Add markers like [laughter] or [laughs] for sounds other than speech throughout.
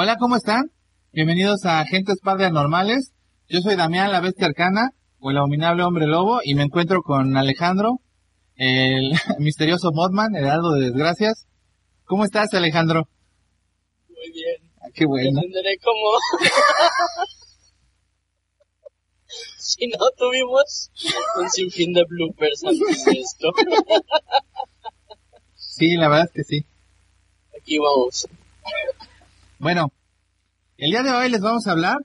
Hola, ¿cómo están? Bienvenidos a Agentes Paranormales. Yo soy Damián, la bestia arcana, o el abominable hombre lobo, y me encuentro con Alejandro, el [laughs] misterioso Modman, el heraldo de desgracias. ¿Cómo estás, Alejandro? Muy bien. Ah, qué bueno. Entenderé cómo. [laughs] si no tuvimos un sinfín de bloopers antes de esto. Sí, la verdad es que sí. Aquí vamos. Bueno, el día de hoy les vamos a hablar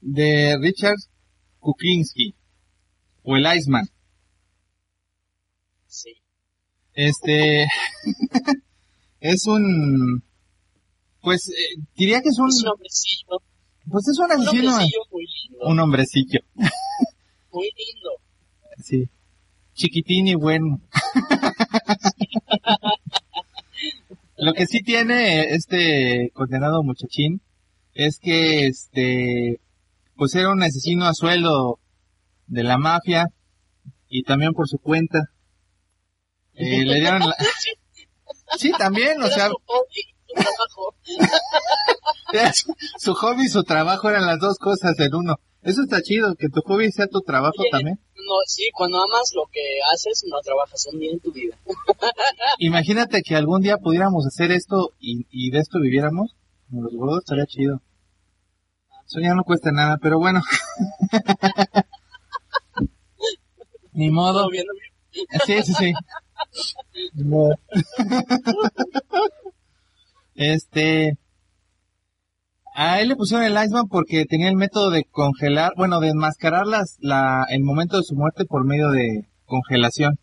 de Richard Kuklinski, o el Iceman. Sí. Este [laughs] es un, pues eh, diría que es un, Es un hombrecillo. pues es un Un asesino, hombrecillo muy lindo. un hombrecillo, Muy lindo. [laughs] sí, chiquitín y bueno. [laughs] Lo que sí tiene este condenado muchachín es que este pues era un asesino a sueldo de la mafia y también por su cuenta. Eh, [laughs] le dieron la... Sí, también, o sea, su hobby, su trabajo. [laughs] era su, su hobby y su trabajo eran las dos cosas en uno. Eso está chido, que tu hobby sea tu trabajo Oye, también. No, sí, cuando amas lo que haces, no trabajas un día en tu vida. [laughs] Imagínate que algún día pudiéramos hacer esto y, y de esto viviéramos. Como los gordos estaría chido. Eso ya no cuesta nada, pero bueno. [laughs] Ni modo. Sí, sí, sí. [laughs] Ni modo. Este. A él le pusieron el Iceman porque tenía el método de congelar, bueno, de enmascarar las, la, el momento de su muerte por medio de congelación.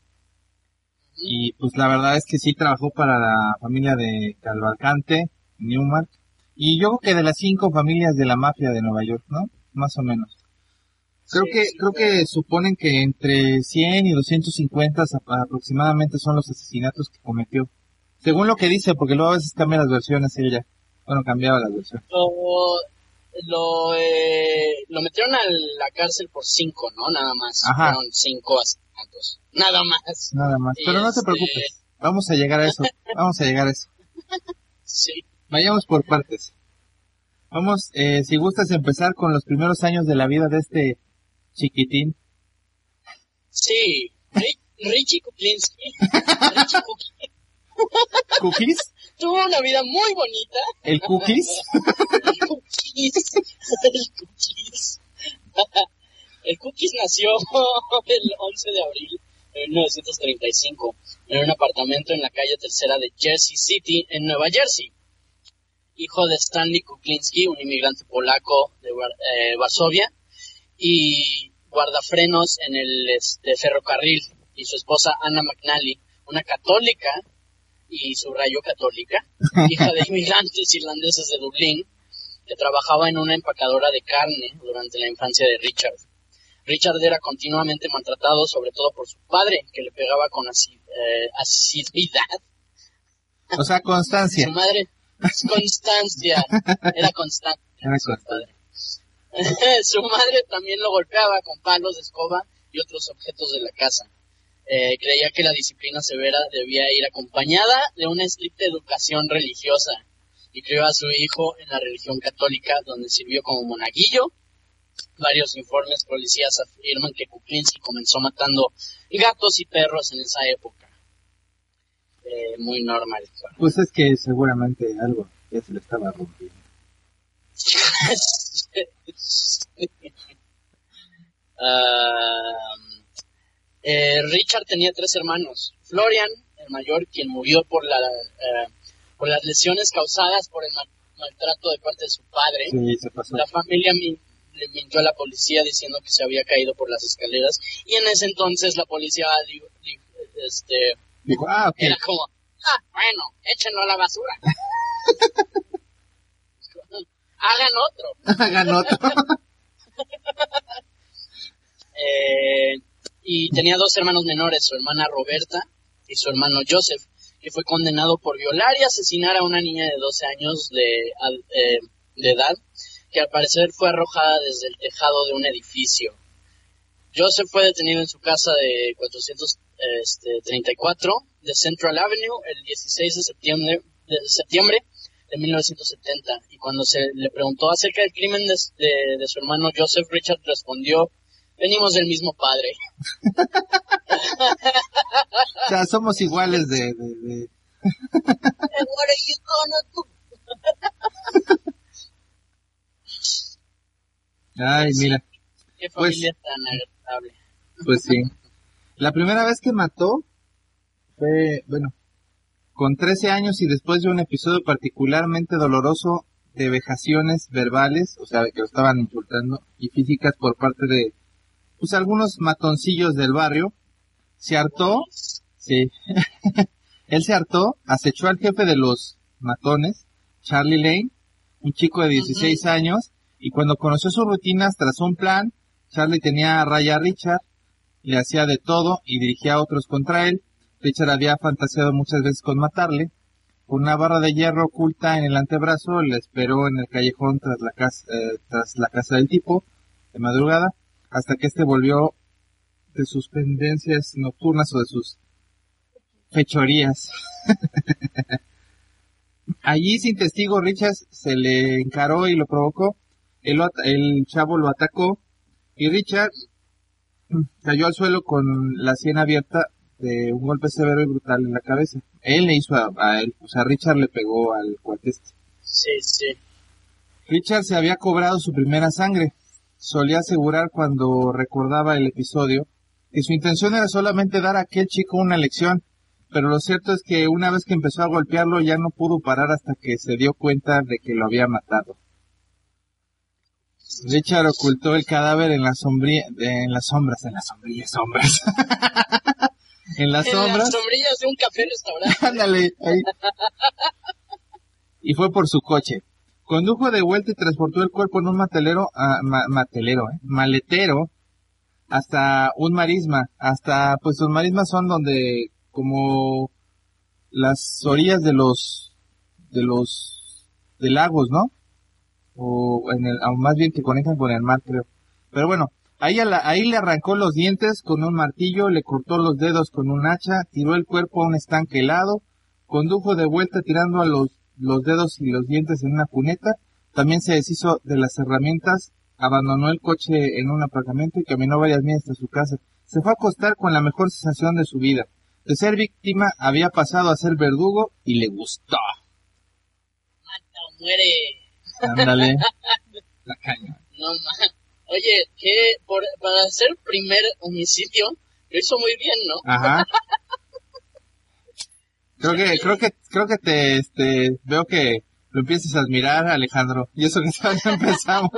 Y pues la verdad es que sí trabajó para la familia de Calvacante, Newmark. Y yo creo que de las cinco familias de la mafia de Nueva York, ¿no? Más o menos. Creo Sí, que, sí, creo que suponen que entre 100 y 250 ap- aproximadamente son los asesinatos que cometió. Según lo que dice, porque luego a veces cambia las versiones ella. Bueno, cambiaba las versiones. Lo, lo, eh, lo metieron a la cárcel por cinco, ¿no? Nada más. Ajá. Fueron cinco asesinatos. Nada más. Nada más. Pero no te Este- preocupes. Vamos a llegar a eso. Vamos a llegar a eso. Sí. Vayamos por partes. Vamos, eh, si gustas empezar con los primeros años de la vida de este chiquitín. Sí. Ri- Richie Kuklinski. [laughs] Richie Kuk- ¿Cookies? Tuvo una vida muy bonita. ¿El [laughs] cookies? El Cookies. El Cookies. El Cookies nació el 11 de abril de 1935 en un apartamento en la calle tercera de Jersey City, en Nueva Jersey. Hijo de Stanley Kuklinski, un inmigrante polaco de eh, Varsovia, y guardafrenos en el este, ferrocarril, y su esposa Anna McNally, una católica, y subrayo católica, hija de inmigrantes irlandeses de Dublín, que trabajaba en una empacadora de carne durante la infancia de Richard. Richard era continuamente maltratado, sobre todo por su padre, que le pegaba con eh, asiduidad. O sea, constancia. Su madre, Constancia, era constante. Era su padre. [laughs] su madre también lo golpeaba con palos de escoba y otros objetos de la casa. Eh, creía que la disciplina severa debía ir acompañada de una estricta educación religiosa y crió a su hijo en la religión católica donde sirvió como monaguillo. Varios informes policías afirman que Kuklinski comenzó matando gatos y perros en esa época. Eh, muy normal. Pues es que seguramente algo ya se le estaba rompiendo. [laughs] Ah, eh, Richard tenía tres hermanos. Florian, el mayor, quien murió por, la, eh, por las lesiones causadas por el maltrato de parte de su padre. Sí. La familia mi- le mintió a la policía diciendo que se había caído por las escaleras y en ese entonces la policía di- este, Dijo, ah, ok. era como, ah, bueno, échenlo a la basura. [laughs] Hagan otro. [laughs] Hagan otro. [laughs] Eh, y tenía dos hermanos menores, su hermana Roberta y su hermano Joseph, que fue condenado por violar y asesinar a una niña de 12 años de, eh, de edad, que al parecer fue arrojada desde el tejado de un edificio. Joseph fue detenido en su casa de 434 de Central Avenue el 16 de septiembre de, septiembre de 1970 y cuando se le preguntó acerca del crimen de- de su hermano Joseph, Richard respondió, venimos del mismo padre. [laughs] O sea, somos iguales de... de, de- What are you gonna do? Ay, mira, Qué Pues- familia tan agradable. pues sí. La primera vez que mató fue, bueno, con 13 años y después de un episodio particularmente doloroso de vejaciones verbales, o sea, que lo estaban insultando, y físicas por parte de, pues, algunos matoncillos del barrio, se hartó, sí, [laughs] él se hartó, acechó al jefe de los matones, Charlie Lane, un chico de 16 años, y cuando conoció sus rutinas, trazó un plan, Charlie tenía a raya a Richard, le hacía de todo y dirigía a otros contra él. Richard había fantaseado muchas veces con matarle. Con una barra de hierro oculta en el antebrazo, le esperó en el callejón tras la casa, eh, tras la casa del tipo, de madrugada, hasta que éste volvió de sus pendencias nocturnas o de sus fechorías. [laughs] Allí, sin testigo, Richard se le encaró y lo provocó. El, el chavo lo atacó y Richard cayó al suelo con la sien abierta de un golpe severo y brutal en la cabeza. Él le hizo a, a él, o sea, Richard le pegó al cuate este. Sí, sí. Richard se había cobrado su primera sangre. Solía asegurar cuando recordaba el episodio que su intención era solamente dar a aquel chico una lección, pero lo cierto es que una vez que empezó a golpearlo ya no pudo parar hasta que se dio cuenta de que lo había matado. Richard ocultó el cadáver en la sombría, en las sombras, en las sombrillas sombras. [laughs] en las En sombras. las sombrillas de un café restaurante. [laughs] Ándale, ahí. [laughs] Y fue por su coche. Condujo de vuelta y transportó el cuerpo en un matelero, ah, ma- matelero, eh, maletero, hasta un marisma. Hasta, pues los marismas son donde, como las orillas de los, de los, de lagos, ¿no? O en el, o más bien que conectan con el mar, creo. Pero bueno, ahí, la- ahí le arrancó los dientes con un martillo, le cortó los dedos con un hacha, tiró el cuerpo a un estanque helado, condujo de vuelta tirando a los, los dedos y los dientes en una cuneta, también se deshizo de las herramientas, abandonó el coche en un apartamento y caminó varias millas hasta su casa. Se fue a acostar con la mejor sensación de su vida. De ser víctima había pasado a ser verdugo y le gustó. Mata o muere. Ándale. [laughs] La caña. No Oye, que por, para hacer el primer homicidio, lo hizo muy bien, ¿no? Ajá. [laughs] Creo que, creo que, creo que te, este, veo que lo empiezas a admirar, Alejandro. Y eso que [laughs] todavía empezamos.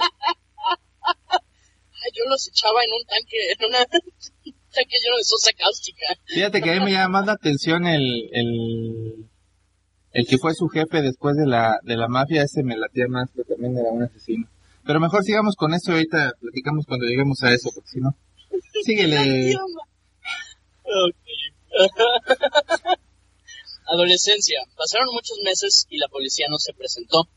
Ay, yo los echaba en un tanque, en una, [laughs] un tanque lleno de sosa cáustica. Fíjate que a mí me llama más la atención el, el, el que fue su jefe después de la, de la mafia, ese me latía más, que también era un asesino. Pero mejor sigamos con eso ahorita platicamos cuando lleguemos a eso, porque si no. Síguele. [laughs] Adolescencia. Pasaron muchos meses y la policía no se presentó.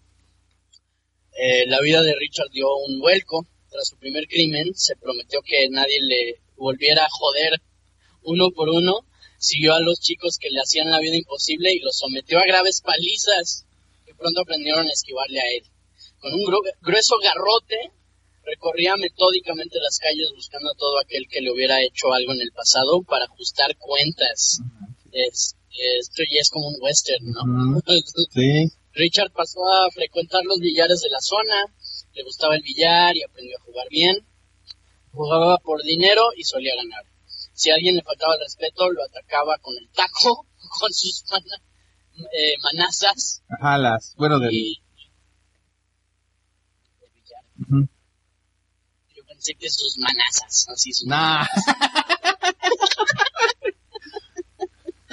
Eh, la vida de Richard dio un vuelco. Tras su primer crimen, se prometió que nadie le volviera a joder uno por uno. Siguió a los chicos que le hacían la vida imposible y los sometió a graves palizas. Que pronto aprendieron a esquivarle a él. Con un grueso garrote, recorría metódicamente las calles buscando a todo aquel que le hubiera hecho algo en el pasado para ajustar cuentas. Esto ya es como un western, ¿no? [laughs] Sí. Richard pasó a frecuentar los billares de la zona, le gustaba el billar y aprendió a jugar bien. Jugaba por dinero y solía ganar. Si a alguien le faltaba el respeto, lo atacaba con el taco, [laughs] con sus eh, manazas. Ajá, las, bueno, del... billar. Yo pensé que sus manazas, así sus nah. [laughs]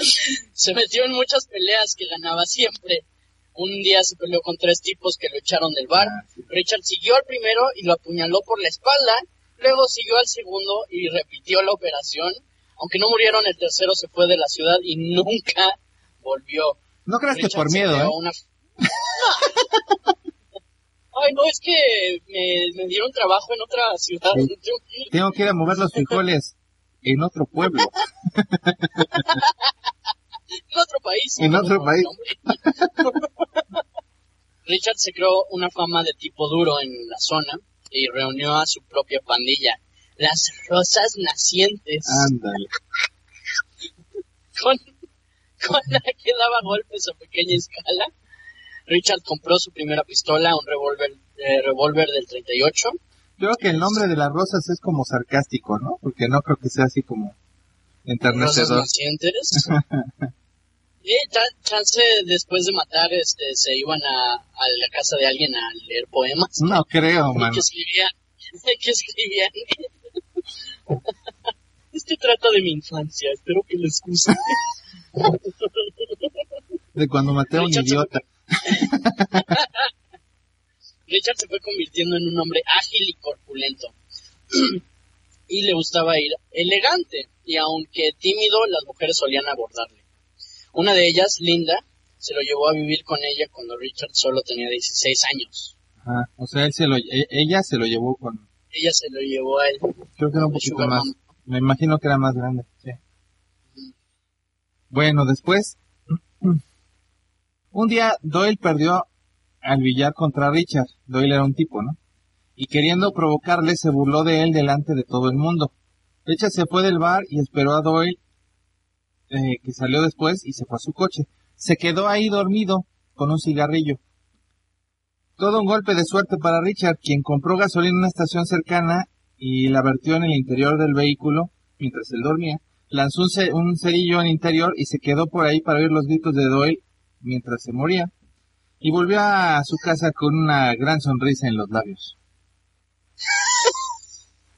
[laughs] Se metió en muchas peleas que ganaba siempre un día se peleó con tres tipos que lo echaron del bar. Richard siguió al primero y lo apuñaló por la espalda. Luego siguió al segundo y repitió la operación. Aunque no murieron, el tercero se fue de la ciudad y nunca volvió. No creas que por miedo, ¿eh? [laughs] Ay, no, es que me, dieron trabajo en otra ciudad. Tengo que ir a mover los frijoles en otro pueblo. en otro país. En otro país. [laughs] Richard se creó una fama de tipo duro en la zona y reunió a su propia pandilla, las Rosas Nacientes. Ándale. Con, la que daba golpes a pequeña escala. Richard compró su primera pistola, un revólver eh, revólver del 38. Creo que el nombre de las rosas es como sarcástico, ¿no? Porque no creo que sea así como enternecedor. Y [laughs] chance después de matar, este, se iban a, a la casa de alguien a leer poemas. No creo, man. [laughs] Que escribían, que [laughs] escribían. Este trata de mi infancia, espero que les guste. De cuando maté a un idiota. Richard se fue convirtiendo en un hombre ágil y corpulento. [clears throat] y le gustaba ir elegante, y aunque tímido, las mujeres solían abordarle. Una de ellas, Linda, se lo llevó a vivir con ella cuando Richard solo tenía 16 años. Ah, o sea, él se lo, e, ella se lo llevó con... Ella se lo llevó a él. Creo que era un poquito más. Me imagino que era más grande, sí. Bueno, después, [clears throat] un día Doyle perdió al billar contra Richard. Doyle era un tipo, ¿no? Y queriendo provocarle, se burló de él delante de todo el mundo. Richard se fue del bar y esperó a Doyle eh, que salió después y se fue a su coche. Se quedó ahí dormido con un cigarrillo. Todo un golpe de suerte para Richard, quien compró gasolina en una estación cercana y la vertió en el interior del vehículo mientras él dormía. Lanzó un, cerillo en el interior y se quedó por ahí para oír los gritos de Doyle mientras se moría. Y volvió a su casa con una gran sonrisa en los labios.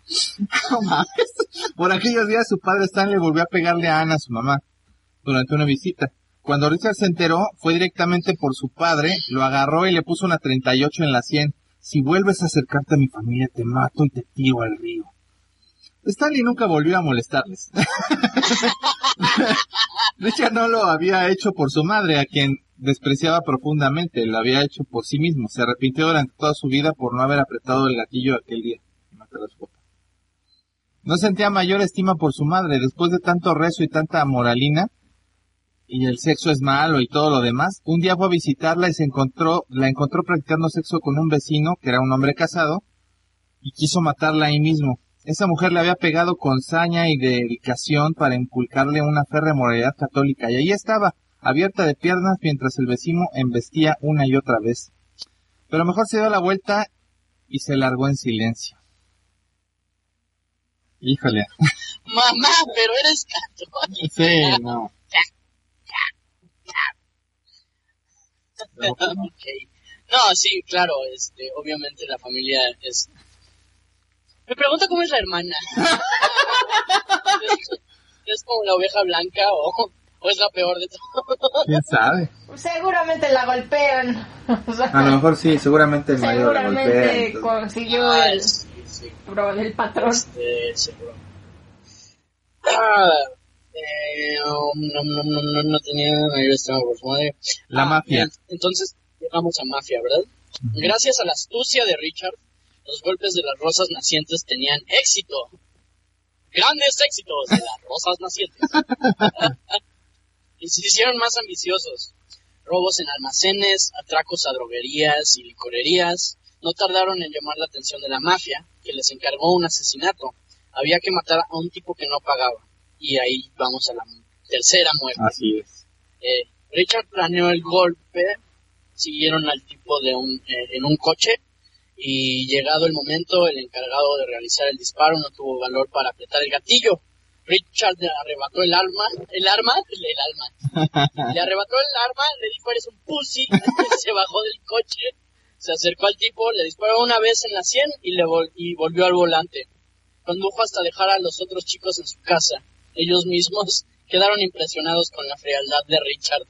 [laughs] Por aquellos días su padre Stanley volvió a pegarle a Ana, su mamá, durante una visita. Cuando Richard se enteró, fue directamente por su padre, lo agarró y le puso una 38 en la 100. Si vuelves a acercarte a mi familia, te mato y te tiro al río. Stanley nunca volvió a molestarles. [laughs] Richard no lo había hecho por su madre, a quien despreciaba profundamente, lo había hecho por sí mismo. Se arrepintió durante toda su vida por no haber apretado el gatillo aquel día. No sentía mayor estima por su madre después de tanto rezo y tanta moralina, y el sexo es malo y todo lo demás. Un día fue a visitarla y se encontró, la encontró practicando sexo con un vecino, que era un hombre casado, y quiso matarla ahí mismo. Esa mujer le había pegado con saña y dedicación para inculcarle una férrea moralidad católica, y ahí estaba, abierta de piernas mientras el vecino embestía una y otra vez. Pero mejor se dio la vuelta y se largó en silencio. Híjole. [laughs] Mamá, pero eres católica. Sí, no. okay. No, sí, claro, este, obviamente la familia es... Me pregunto cómo es la hermana. [laughs] [laughs] ¿Es, como la oveja blanca o, o es la peor de todo? ¿Quién sabe? Seguramente la golpean. [laughs] a lo mejor sí, seguramente el mayor la golpea. Seguramente consiguió el el patrón. Este, seguro. Ah, eh, no, no, no, no, tenía mayor estima por su madre. La ah, mafia. Entonces, llegamos a mafia, ¿verdad? Gracias a la astucia de Richard, los golpes de las rosas nacientes tenían éxito. Grandes éxitos de las rosas nacientes. [laughs] y se hicieron más ambiciosos. robos en almacenes, atracos a droguerías y licorerías. No tardaron en llamar la atención de la mafia, que les encargó un asesinato. Había que matar a un tipo que no pagaba. Y ahí vamos a la tercera muerte. Así es. Eh, Richard planeó el golpe, siguieron al tipo de un, eh, en un coche y llegado el momento el encargado de realizar el disparo no tuvo valor para apretar el gatillo. Richard le arrebató el arma, el arma, el alma, le arrebató el arma, le dijo eres un pussy, [laughs] se bajó del coche, se acercó al tipo, le disparó una vez en la sien y le vol- y volvió al volante. Condujo hasta dejar a los otros chicos en su casa. Ellos mismos [laughs] quedaron impresionados con la frialdad de Richard.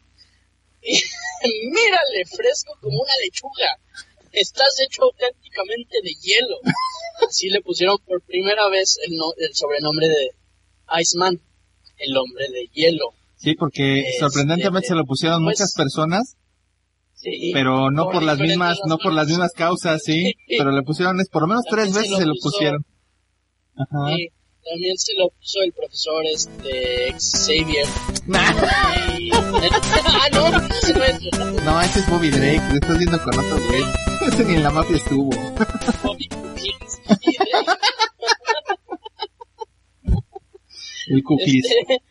[laughs] Mírale, fresco como una lechuga. Estás hecho auténticamente de hielo. Así le pusieron por primera vez el, no- el sobrenombre de Iceman, el hombre de hielo. Sí, porque Este, sorprendentemente se lo pusieron pues, muchas personas, Sí, pero no por las diferentes mismas, no por las mismas causas, sí, pero le pusieron, es por lo menos tres También se veces se lo lo puso- pusieron. Ajá. Sí, también se lo puso el profesor este Xavier. Y- [laughs] ah, no, ese no. No, ese es Bobby Drake, lo estás viendo con otro güey. [laughs] Ese ni en la mafia estuvo. Bobby Cookies. Y de- Este,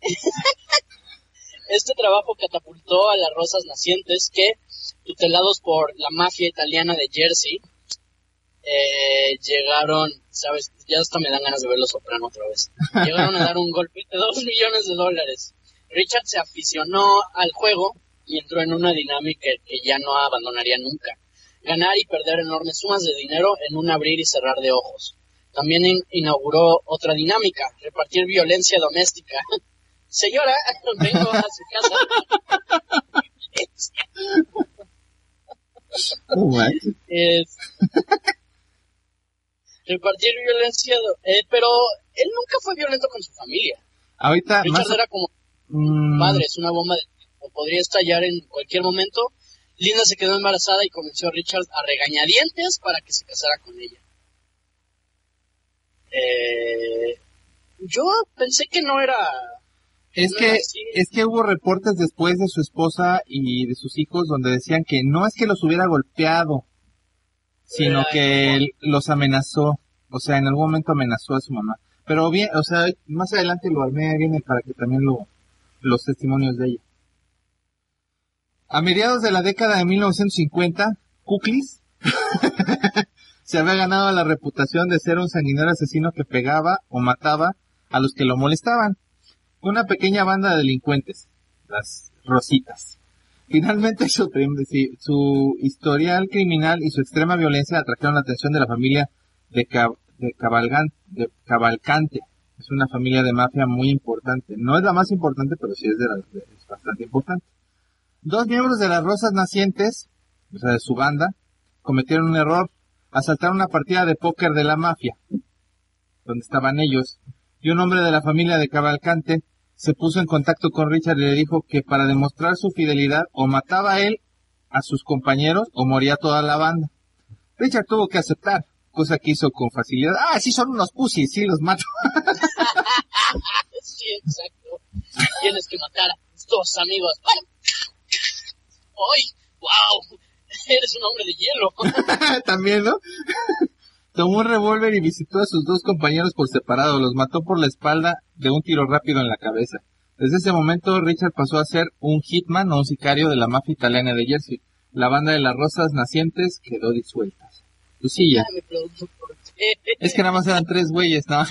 [laughs] este trabajo catapultó a las rosas nacientes que, tutelados por la mafia italiana de Jersey, eh, llegaron, sabes, ya hasta me dan ganas de ver Los otra vez. Llegaron a dar un golpe de dos millones de dólares. Richard se aficionó al juego y entró en una dinámica que ya no abandonaría nunca. Ganar y perder enormes sumas de dinero en un abrir y cerrar de ojos. También in- inauguró otra dinámica, repartir violencia doméstica. [laughs] Señora, [laughs] vengo a su casa. [laughs] Manches. Es- repartir violencia, eh, pero él nunca fue violento con su familia. Ahorita, Richard más, era como mm, padre, es una bomba de o podría estallar en cualquier momento. Linda se quedó embarazada y convenció a Richard a regañadientes para que se casara con ella. Eh, yo pensé que no era es no que, era es que hubo reportes después de su esposa y de sus hijos donde decían que no es que los hubiera golpeado, sino Era que él los amenazó. O sea, en algún momento amenazó a su mamá. Pero bien, o sea, más adelante lo armé bien para que también lo, los testimonios de ella. A mediados de la década de 1950, Kuklis [laughs] se había ganado la reputación de ser un sanguinario asesino que pegaba o mataba a los que lo molestaban. Una pequeña banda de delincuentes, las Rositas. Finalmente su, su historial criminal y su extrema violencia atrajeron la atención de la familia de, de, Cabalgan- de Cavalcante. Es una familia de mafia muy importante. No es la más importante, pero sí es, de- es bastante importante. Dos miembros de las Rosas Nacientes, o sea, de su banda, cometieron un error. Asaltaron una partida de póker de la mafia, donde estaban ellos, y un hombre de la familia de Cavalcante se puso en contacto con Richard y le dijo que para demostrar su fidelidad o mataba a él, a sus compañeros, o moría toda la banda. Richard tuvo que aceptar, cosa que hizo con facilidad. Ah, sí son unos pussies, sí los mato. [laughs] Sí, exacto. Tienes que matar a tus dos amigos. ¡Ay! ¡Wow! [laughs] Eres un hombre de hielo. [laughs] También, ¿no? [laughs] Tomó un revólver y visitó a sus dos compañeros por separado. Los mató por la espalda de un tiro rápido en la cabeza. Desde ese momento, Richard pasó a ser un hitman o un sicario de la mafia italiana de Jersey. La banda de las rosas nacientes quedó disuelta. Qué. Es que nada más eran tres güeyes, ¿no?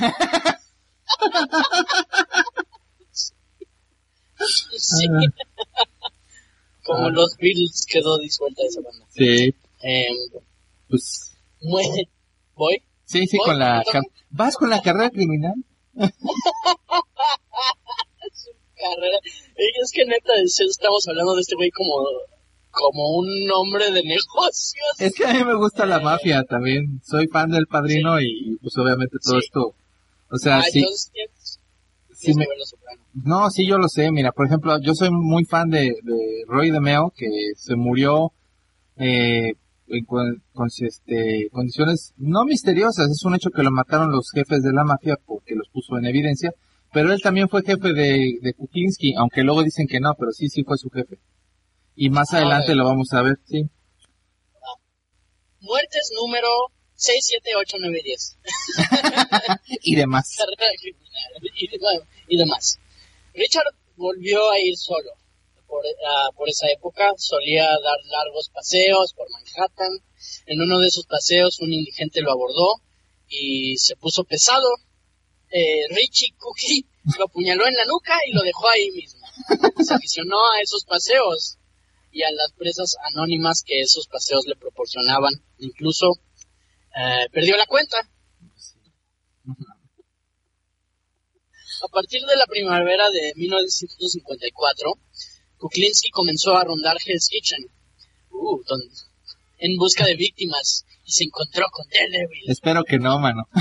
Sí. Ah. Como los Beatles quedó disuelta esa banda. sí, Eh, pues muere. ¿Voy? sí, sí, ¿Voy? con la... ¿Vas con la carrera criminal? [laughs] Carrera. Y es que neta, es- estamos hablando de este güey como, como un hombre de negocios. Es que a mí me gusta la mafia también. Soy fan del padrino y pues obviamente todo Sí. esto... O sea, ah, sí, entonces me. No, sí, yo lo sé. Mira, por ejemplo, yo soy muy fan de, de Roy DeMeo, que se murió eh, en con, con, este, condiciones no misteriosas. Es un hecho que lo mataron los jefes de la mafia porque los puso en evidencia. Pero él también fue jefe de, de Kuklinski, aunque luego dicen que no, pero sí, sí fue su jefe. Y más adelante Ah, lo vamos a ver, sí. Muertes número 6, 7, 8, 9, 10. Y demás. Carrera criminal y, de- y demás. Richard volvió a ir solo. Por, ah, por esa época solía dar largos paseos por Manhattan. En uno de esos paseos un indigente lo abordó y se puso pesado. Eh, Richie Cookie lo apuñaló en la nuca y lo dejó ahí mismo. Se aficionó a esos paseos y a las presas anónimas que esos paseos le proporcionaban. Incluso eh, perdió la cuenta. A partir de la primavera de 1954, Kuklinski comenzó a rondar Hell's Kitchen uh, en busca de víctimas y se encontró con Daredevil. Espero que no, mano. [laughs]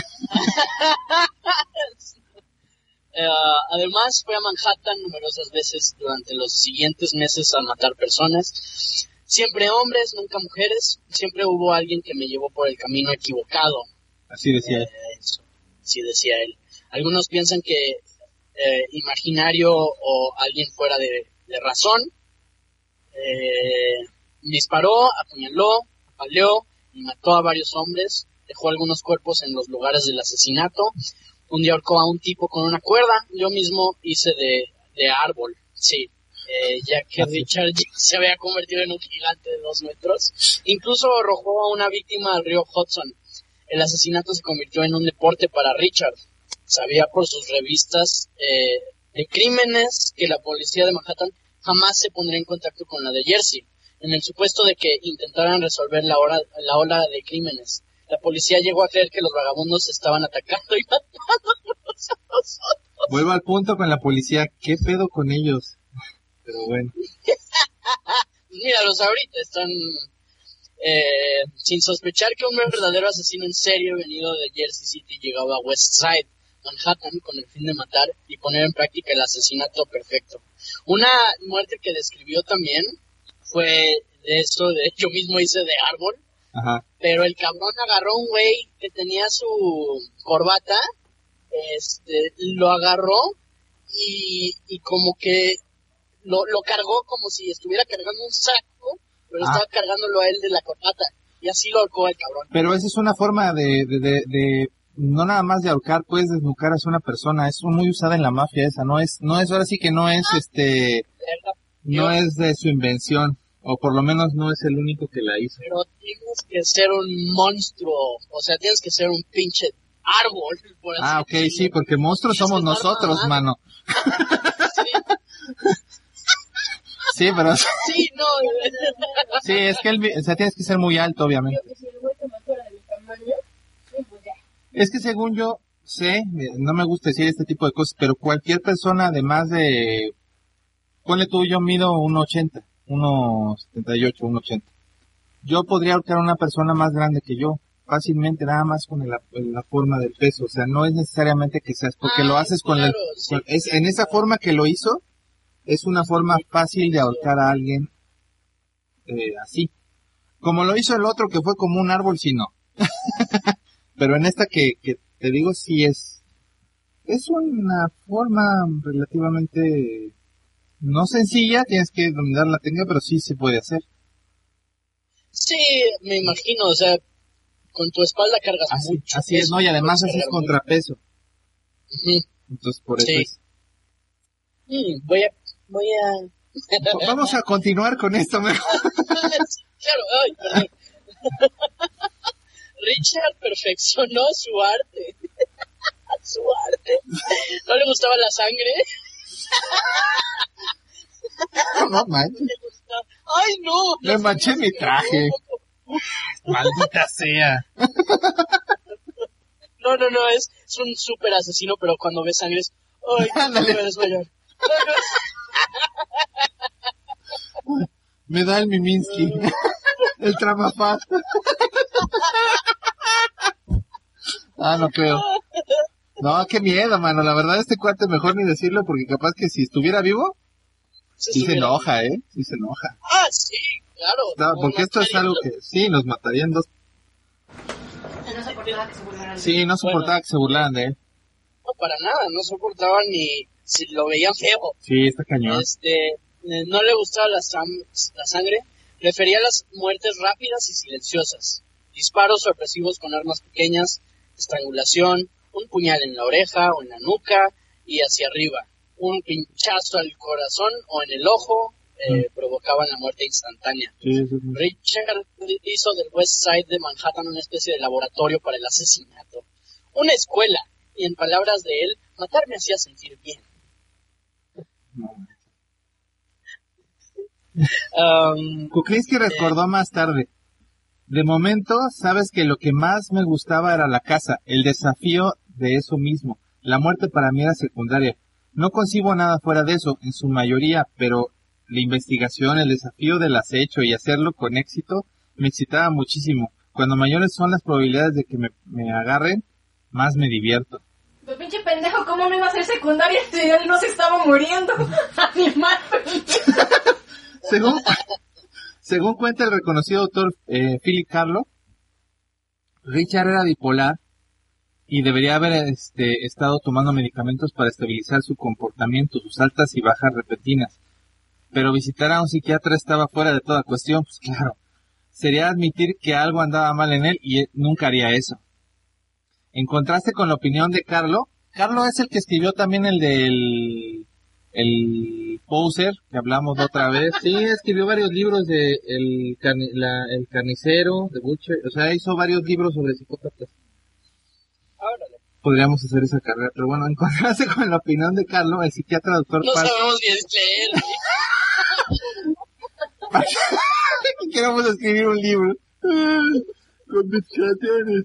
Eh, además, fue a Manhattan numerosas veces durante los siguientes meses a matar personas. Siempre hombres, nunca mujeres. Siempre hubo alguien que me llevó por el camino equivocado. Así decía. él. Eh, eso, sí decía él. Algunos piensan que eh, imaginario o alguien fuera de, de razón eh, disparó, apuñaló, apaleó y mató a varios hombres. Dejó algunos cuerpos en los lugares del asesinato. Un día ahorcó a un tipo con una cuerda. Yo mismo hice de, de árbol, sí. Eh, ya que. Richard se había convertido en un gigante de dos metros. Incluso arrojó a una víctima al río Hudson. El asesinato se convirtió en un deporte para Richard. Sabía por sus revistas eh, de crímenes que la policía de Manhattan jamás se pondría en contacto con la de Jersey, en el supuesto de que intentaran resolver la, hora- la ola de crímenes. La policía llegó a creer que los vagabundos estaban atacando y matándonos a nosotros. Vuelvo al punto con la policía. ¿Qué pedo con ellos? Pero bueno. [laughs] Pues míralos ahorita, están eh, sin sospechar que un verdadero asesino en serio venido de Jersey City llegaba a West Side, Manhattan, con el fin de matar y poner en práctica el asesinato perfecto. Una muerte que describió también fue de eso, de [laughs] yo mismo hice de árbol, Ajá. pero el cabrón agarró a un güey que tenía su corbata, este, lo agarró y, y como que lo, lo cargó como si estuviera cargando un saco, pero Ah. estaba cargándolo a él de la corbata. Y así lo ahorcó el cabrón. Pero esa es una forma de, de, de, de- no nada más de ahorcar, puedes desnucar a una persona. Es muy usada en la mafia esa. No es, no es, ahora sí que no es este, ¿verdad? no es de su invención. O por lo menos no es el único que la hizo. Pero tienes que ser un monstruo, o sea, tienes que ser un pinche árbol. Por así Ah, ok, decirlo. sí, porque monstruos somos nosotros, mano. [laughs] Sí, Sí, pero sí, no. [laughs] sí, es que el, o sea, tienes que ser muy alto, obviamente. Pues. Es que según yo sé, no me gusta decir este tipo de cosas, pero cualquier persona de más de, ponle tú, yo mido 1,80, 1,78, 1,80. Yo podría ahorcar a una persona más grande que yo, fácilmente, nada más con el- la forma del peso. O sea, no es necesariamente que seas, porque lo Ah, haces con el, claro, sí. con- es, en esa forma que lo hizo, es una forma fácil de ahorcar a alguien eh, así. Como lo hizo el otro que fue como un árbol, sí no. [laughs] Pero en esta que, que te digo sí es, es una forma relativamente no sencilla, tienes que dominar la técnica, pero sí se puede hacer. Sí, me imagino, o sea, con tu espalda cargas Así, mucho. así es, ¿no? Y además haces contrapeso. Ujú. Entonces por eso Sí. es. Mm, voy a, voy a, Vamos a continuar con esto mejor. [laughs] claro, ay, perdón. [laughs] Richard perfeccionó su arte. [laughs] su arte. ¿No le gustaba la sangre? No manches, Le gustaba. ¡Ay, no! me manché mi traje. Maldita sea. No, no, no, es, es un súper asesino, pero cuando ve sangre es... ¡Ay, me voy a desmayar! Me da el Miminsky. el Tramafat. ah, no creo. No, qué miedo, mano. La verdad, este cuate mejor ni decirlo porque capaz que si estuviera vivo, sí se enoja, ¿eh? Sí se enoja. Ah, sí, claro. No, porque esto es algo que sí nos matarían dos. No soportaba que se burlaran de Sí, no soportaba que se burlaran de él. No, para nada, no soportaban ni si lo veían feo. Sí, está cañón. Este, eh, no le gustaba la, sangre, prefería las muertes rápidas y silenciosas. Disparos sorpresivos con armas pequeñas, estrangulación, un puñal en la oreja o en la nuca y hacia arriba. Un pinchazo al corazón o en el ojo eh, provocaban la muerte instantánea. Richard hizo del West Side de Manhattan una especie de laboratorio para el asesinato. Una escuela. Y en palabras de él, matar me hacía sentir bien. Um, Kuklinski recordó más tarde. De momento, sabes que lo que más me gustaba era la casa, el desafío de eso mismo. La muerte para mí era secundaria. No concibo nada fuera de eso, en su mayoría, pero la investigación, el desafío del acecho y hacerlo con éxito me excitaba muchísimo. Cuando mayores son las probabilidades de que me, me agarren, más me divierto. Pues pinche pendejo, ¿cómo no iba a ser secundaria si él no se estaba muriendo? [laughs] Animal. Según, según cuenta el reconocido doctor eh, Philip Carlo, Richard era bipolar y debería haber este, estado tomando medicamentos para estabilizar su comportamiento, sus altas y bajas repentinas. Pero visitar a un psiquiatra estaba fuera de toda cuestión, pues claro. Sería admitir que algo andaba mal en él y nunca haría eso. En contraste con la opinión de Carlo, Carlo es el que escribió también el del el Poser, que hablamos la otra [laughs] vez. Sí, escribió varios libros de el, carni- la- el carnicero, de Butcher, o sea, hizo varios libros sobre psicópatas. Podríamos hacer esa carrera, pero bueno, en contraste [laughs] con la opinión de Carlo, el psiquiatra doctor No Park, sabemos bien leer. [laughs] que queremos escribir un libro. Con distracciones.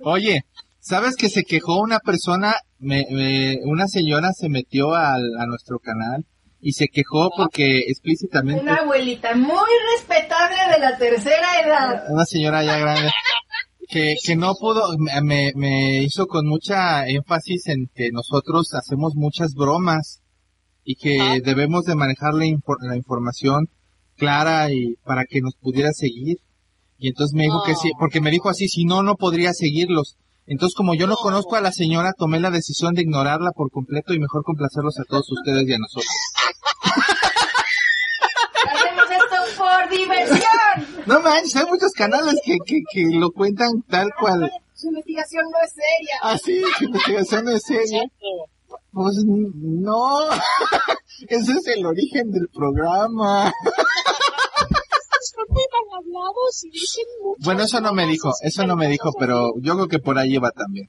Oye, ¿sabes que se quejó una persona, me- me- una señora se metió al- a nuestro canal y se quejó porque explícitamente Una abuelita muy respetable de la tercera edad. una señora ya grande que, que no pudo, me, me hizo con mucha énfasis en que nosotros hacemos muchas bromas y que Ah. debemos de manejar la, infor- la información clara y para que nos pudiera seguir. Y entonces me dijo que sí, porque me dijo así, si no, no podría seguirlos. Entonces, como yo no conozco a la señora, tomé la decisión de ignorarla por completo y mejor complacerlos a todos ustedes y a nosotros. Hacemos esto por diversión. No manches, hay muchos canales que, que, que lo cuentan tal cual. Su investigación no es seria. Así, su investigación es seria. Pues no, [laughs] ese es el origen del programa. [laughs] Son muy mal hablados y dicen muchas Bueno, eso no me dijo, eso no me dijo, pero yo creo que por ahí va también.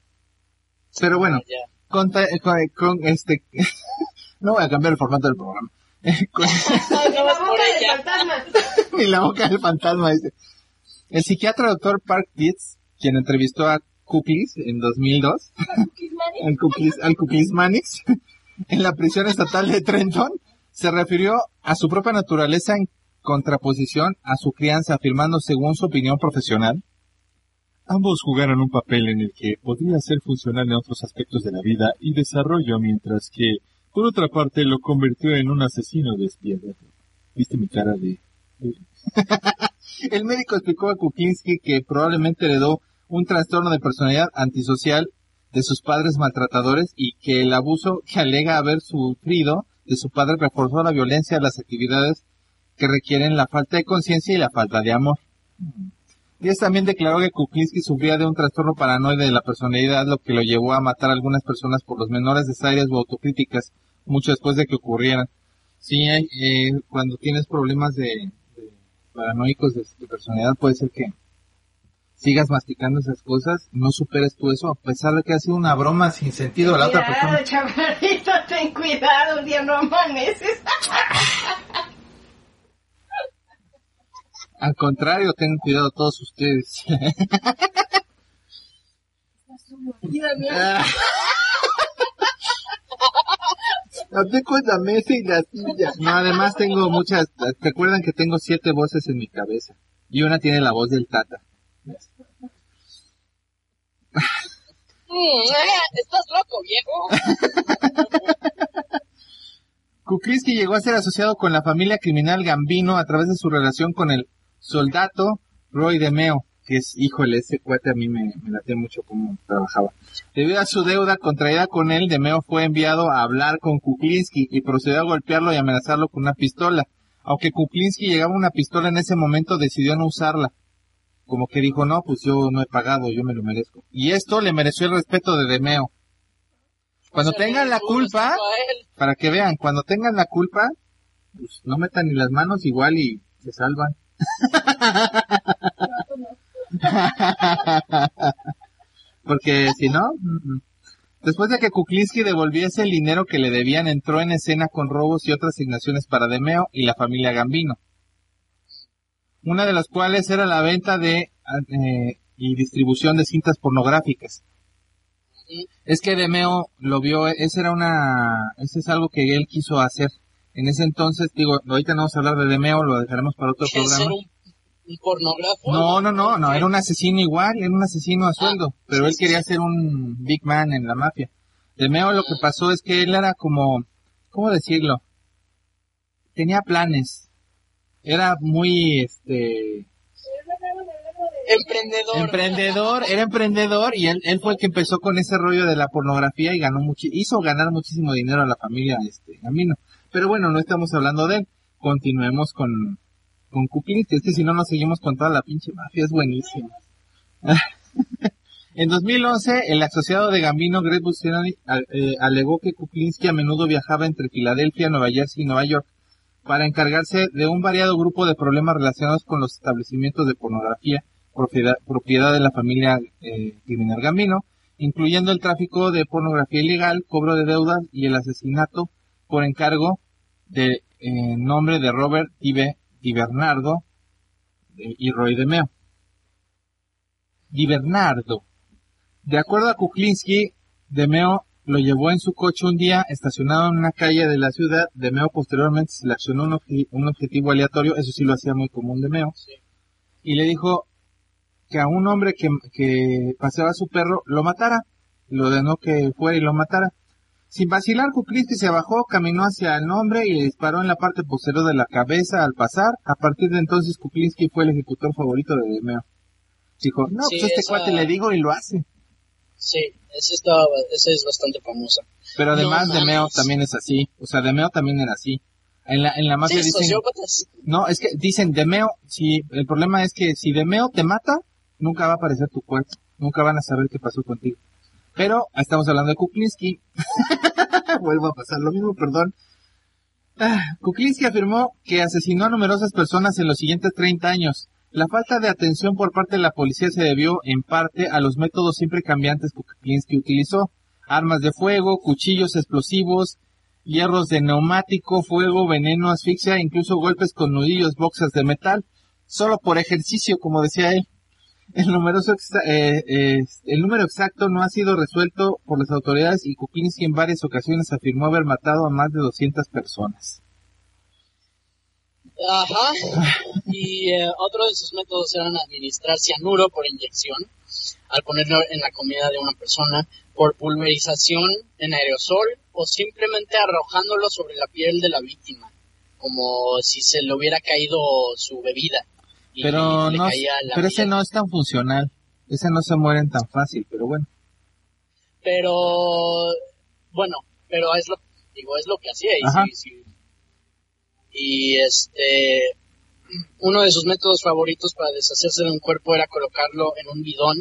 Pero bueno, Ya. con, ta- con, con este, [laughs] no voy a cambiar el formato del programa. [laughs] Con- [laughs] no la boca del fantasma. Ni la boca del fantasma dice. El psiquiatra doctor Park Dietz, quien entrevistó a Kuklis en 2002, al Kuklis, al Kuklis Manix, en la prisión estatal de Trenton, se refirió a su propia naturaleza en contraposición a su crianza, afirmando según su opinión profesional. Ambos jugaron un papel en el que podría ser funcional en otros aspectos de la vida y desarrollo, mientras que, por otra parte, lo convirtió en un asesino despiadado. ¿Viste mi cara de... [laughs] El médico explicó a Kuklinski que probablemente heredó un trastorno de personalidad antisocial de sus padres maltratadores y que el abuso que alega haber sufrido de su padre reforzó la violencia de las actividades que requieren la falta de conciencia y la falta de amor. Díaz también declaró que Kuklinski sufría de un trastorno paranoide de la personalidad, lo que lo llevó a matar a algunas personas por los menores desaires o autocríticas, mucho después de que ocurrieran. Sí, eh, cuando tienes problemas de, de paranoicos de, de personalidad, puede ser que sigas masticando esas cosas, no superes tú eso, a pesar de que ha sido una broma sin sentido a la otra persona. Ten cuidado, un día no amaneces. [laughs] Al contrario, tengan cuidado todos ustedes. [laughs] Aplico la mesa y la silla. No, además tengo muchas. Recuerdan que tengo siete voces en mi cabeza. Y una tiene la voz del Tata. Mm, eh, ¿Estás loco, viejo? Kuklinski llegó a ser asociado con la familia criminal Gambino a través de su relación con el soldado Roy DeMeo, que es, híjole, ese cuate a mí me, me late mucho cómo trabajaba. Debido a su deuda contraída con él, Demeo fue enviado a hablar con Kuklinski y procedió a golpearlo y amenazarlo con una pistola. Aunque Kuklinski llegaba una pistola en ese momento, decidió no usarla. Como que dijo, no, pues yo no he pagado, yo me lo merezco. Y esto le mereció el respeto de Demeo. Cuando tengan la culpa, para que vean, cuando tengan la culpa, pues no metan ni las manos igual y se salvan. [laughs] Porque si no, después de que Kuklinski devolviese el dinero que le debían, entró en escena con robos y otras asignaciones para Demeo y la familia Gambino. Una de las cuales era la venta de eh, y distribución de cintas pornográficas. Es que Demeo lo vio, ese era una, ese es algo que él quiso hacer. En ese entonces, digo, ahorita no vamos a hablar de Demeo, lo dejaremos para otro ¿Quieres ser programa. un, un pornógrafo? No, no, no, no, era un asesino igual, era un asesino a sueldo, pero sí, él quería sí. ser un big man en la mafia. Demeo lo que pasó es que él era como, ¿cómo decirlo? Tenía planes. Era muy, este, Emprendedor. emprendedor, era emprendedor y él, él fue el que empezó con ese rollo de la pornografía y ganó mucho, hizo ganar muchísimo dinero a la familia, este, Gamino. Pero bueno, no estamos hablando de él. Continuemos con, con Kuklinski, es que si no nos seguimos con toda la pinche mafia, es buenísimo. [laughs] en 2011, el asociado de Gambino, Greg Buscemi, eh, alegó que Kuklinski a menudo viajaba entre Filadelfia, Nueva Jersey y Nueva York para encargarse de un variado grupo de problemas relacionados con los establecimientos de pornografía, propiedad, propiedad de la familia eh, criminal Gambino, incluyendo el tráfico de pornografía ilegal, cobro de deudas y el asesinato por encargo de eh, nombre de Robert Di, Di Bernardo eh, y Roy DeMeo. Di Bernardo. De acuerdo a Kuklinski, DeMeo lo llevó en su coche un día estacionado en una calle de la ciudad. DeMeo posteriormente seleccionó un, obje- un objetivo aleatorio, eso sí lo hacía muy común DeMeo, Sí. y le dijo que a un hombre que, que paseaba a su perro lo matara. Lo ordenó que fuera y lo matara. Sin vacilar, Kuklinski se bajó, caminó hacia el hombre y le disparó en la parte posterior de la cabeza al pasar. A partir de entonces, Kuklinski fue el ejecutor favorito de Demeo. Dijo, no, Sí, pues este esa- cuate le digo y lo hace. Sí, ese, está, es bastante famosa. Pero además, No Demeo también es así. O sea, Demeo también era así. En la, en la mafia Sí, dicen, sociópatas. no, es que dicen Demeo, si, el problema es que si Demeo te mata, nunca va a aparecer tu cuerpo. Nunca van a saber qué pasó contigo. Pero, estamos hablando de Kuklinski. [laughs] Vuelvo a pasar lo mismo, perdón. Ah, Kuklinski afirmó que asesinó a numerosas personas en los siguientes 30 años. La falta de atención por parte de la policía se debió, en parte, a los métodos siempre cambiantes que Kuklinski utilizó. Armas de fuego, cuchillos explosivos, hierros de neumático, fuego, veneno, asfixia, incluso golpes con nudillos, boxas de metal, solo por ejercicio, como decía él. El, exa- eh, el número exacto no ha sido resuelto por las autoridades y Kuklinski en varias ocasiones afirmó haber matado a más de 200 personas. Ajá. Y eh, otro de sus métodos eran administrar cianuro por inyección, al ponerlo en la comida de una persona, por pulverización en aerosol o simplemente arrojándolo sobre la piel de la víctima, como si se le hubiera caído su bebida. Y Pero no, pero ese no es tan funcional. Ese no se mueren tan fácil, pero bueno. Pero, bueno, pero es lo, digo, es lo que hacía. Y, sí- sí. y este, uno de sus métodos favoritos para deshacerse de un cuerpo era colocarlo en un bidón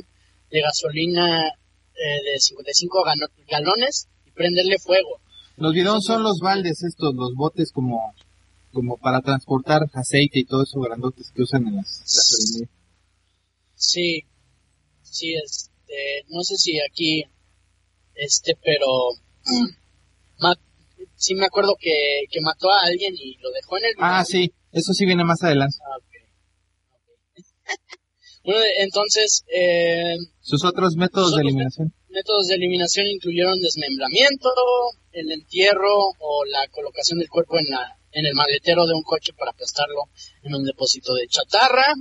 de gasolina eh, de 55 gano- galones y prenderle fuego. Los bidones son los baldes estos, los botes como, como para transportar aceite y todo eso grandotes que usan en las gasolinerías. Sí, sí, este, no sé si aquí, este, pero [clears throat] ma- sí me acuerdo que, que mató a alguien y lo dejó en el Ah, sí, eso sí viene más adelante. Ah, ok. Ok. [laughs] bueno, entonces, eh, Sus otros métodos de Sus otros eliminación. métodos de eliminación incluyeron desmembramiento, el entierro o la colocación del cuerpo en, la, en el maletero de un coche para aplastarlo en un depósito de chatarra.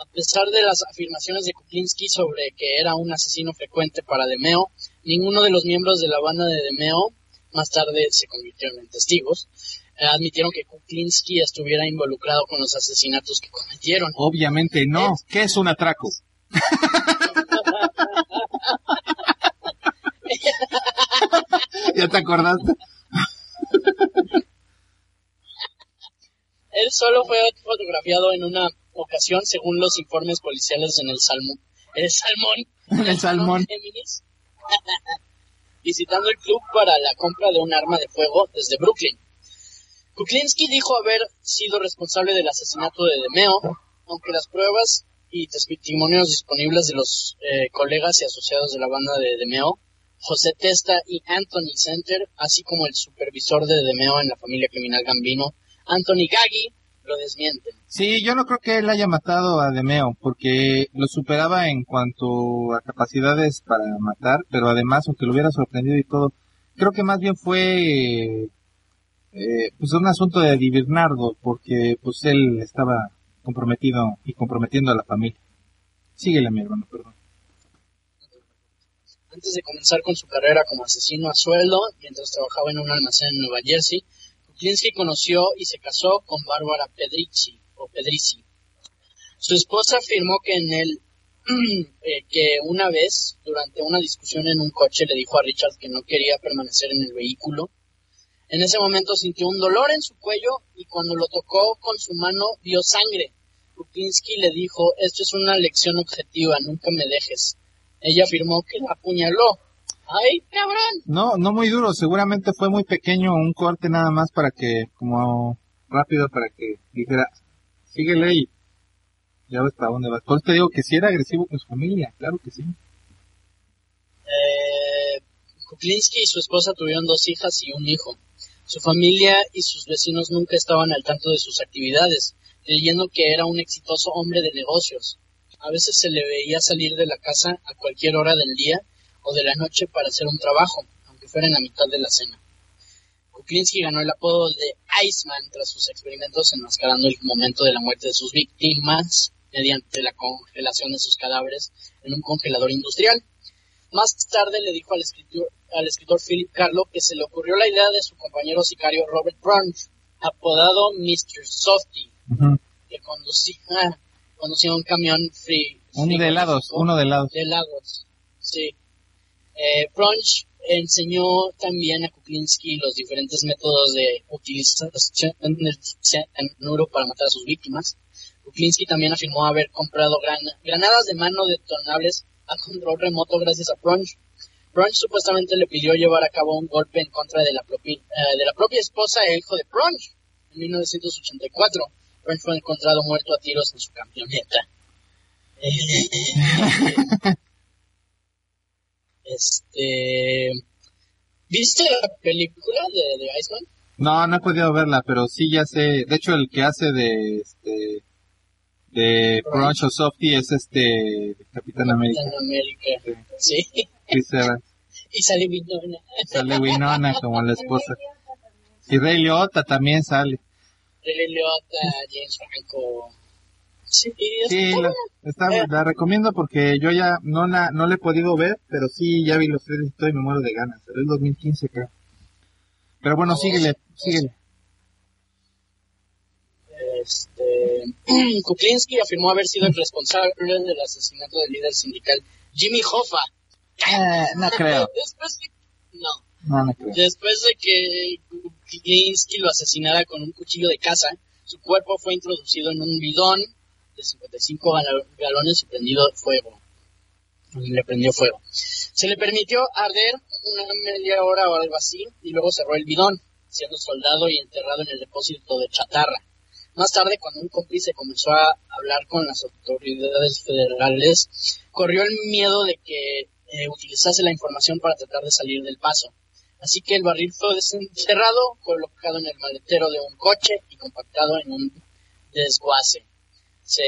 A pesar de las afirmaciones de Kuklinski sobre que era un asesino frecuente para Demeo, ninguno de los miembros de la banda de Demeo más tarde se convirtieron en testigos. admitieron que Kuklinski estuviera involucrado con los asesinatos que cometieron. Obviamente no. ¿Qué es un atraco? [laughs] ¿Ya te acordaste? [laughs] Él solo fue fotografiado en una ocasión según los informes policiales en el Salmón. El Salmón. En el [laughs] Salmón. [laughs] Visitando el club para la compra de un arma de fuego desde Brooklyn. Kuklinski dijo haber sido responsable del asesinato de Demeo, aunque las pruebas y testimonios disponibles de los eh, colegas y asociados de la banda de Demeo, José Testa y Anthony Center, así como el supervisor de Demeo en la familia criminal Gambino, Anthony Gaggi, lo desmienten. Sí, yo no creo que él haya matado a Demeo, porque lo superaba en cuanto a capacidades para matar, pero además, aunque lo hubiera sorprendido y todo, creo que más bien fue eh, pues un asunto de Bernardo, porque pues él estaba comprometido y comprometiendo a la familia. Síguele, mi hermano, perdón. Antes de comenzar con su carrera como asesino a sueldo, mientras trabajaba en un almacén en Nueva Jersey, Kuklinski conoció y se casó con Bárbara Pedrici, o Pedrici. Su esposa afirmó que en él, [clears throat] eh, que una vez, durante una discusión en un coche, le dijo a Richard que no quería permanecer en el vehículo. En ese momento sintió un dolor en su cuello y cuando lo tocó con su mano vio sangre. Kuklinski le dijo, esto es una lección objetiva, nunca me dejes. Ella afirmó que la apuñaló. ¡Ay, cabrón! No, no muy duro, seguramente fue muy pequeño, un corte nada más para que, como rápido para que dijera, síguele y ya ves para dónde vas. Por eso te digo que si era agresivo con su familia, claro que sí. Eh, Kuklinski y su esposa tuvieron dos hijas y un hijo. Su familia y sus vecinos nunca estaban al tanto de sus actividades, creyendo que era un exitoso hombre de negocios. A veces se le veía salir de la casa a cualquier hora del día o de la noche para hacer un trabajo, aunque fuera en la mitad de la cena. Kuklinski ganó el apodo de Iceman tras sus experimentos enmascarando el momento de la muerte de sus víctimas mediante la congelación de sus cadáveres en un congelador industrial. Más tarde le dijo al escritor, al escritor Philip Carlo que se le ocurrió la idea de su compañero sicario Robert Brunch, apodado Mr. Softy, que conducía, conducía un camión free. De helados, uno de helados. De helados, sí. Eh, Brunch enseñó también a Kuklinski los diferentes métodos de utilización del cianuro para matar a sus víctimas. Kuklinski también afirmó haber comprado granadas de mano detonables a control remoto gracias a Brunch. Brunch supuestamente le pidió llevar a cabo un golpe en contra de la, propia, eh, propia esposa e hijo de Brunch en 1984. Brunch fue encontrado muerto a tiros en su camioneta. [laughs] Este, ¿viste la película de, de, Iceman? No, no he podido verla, pero sí ya sé. De hecho, el que hace de este de Crunch o Softy es este Capitán América. Capitán América, sí. sí. [laughs] Y sale Winona. Sale Winona como la esposa. Y Rey Liotta también sale. Rey Liotta, James Franco. Sí, sí la, está, la, recomiendo porque yo ya no la, no la he podido ver, pero sí ya vi los tres y estoy me muero de ganas. Es 2015 creo. Pero bueno, síguele, síguele. Este, [clears throat] Kuklinski afirmó haber sido el responsable del asesinato del líder sindical Jimmy Hoffa. Eh, no creo. [laughs] Después de, no. No, no creo. Después de que Kuklinski lo asesinara con un cuchillo de caza, su cuerpo fue introducido en un bidón de 55 galones y prendido fuego. Le prendió fuego. Se le permitió arder una media hora o algo así y luego cerró el bidón, siendo soldado y enterrado en el depósito de chatarra. Más tarde, cuando un cómplice comenzó a hablar con las autoridades federales, corrió el miedo de que eh, utilizase la información para tratar de salir del paso. Así que el barril fue desenterrado, colocado en el maletero de un coche y compactado en un desguace se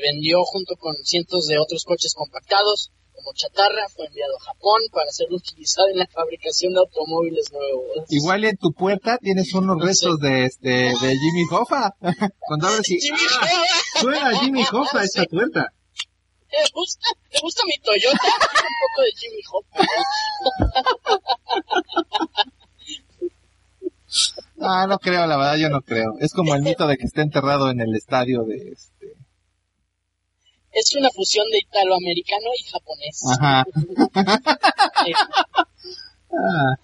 vendió junto con cientos de otros coches compactados como chatarra, fue enviado a Japón para ser utilizado en la fabricación de automóviles nuevos. Igual en tu puerta tienes unos no restos de este de Jimmy Hoffa. [laughs] Cuando abres y Jimmy. Hoffa. [laughs] suena Jimmy Hoffa esta puerta. ¿Te gusta, ¿Te gusta mi Toyota? un poco de Jimmy Hoffa. Ah, no creo, la verdad yo no creo. Es como el mito de que esté enterrado en el estadio de este. Es una fusión de italoamericano y japonés. Ajá. [laughs] Ah.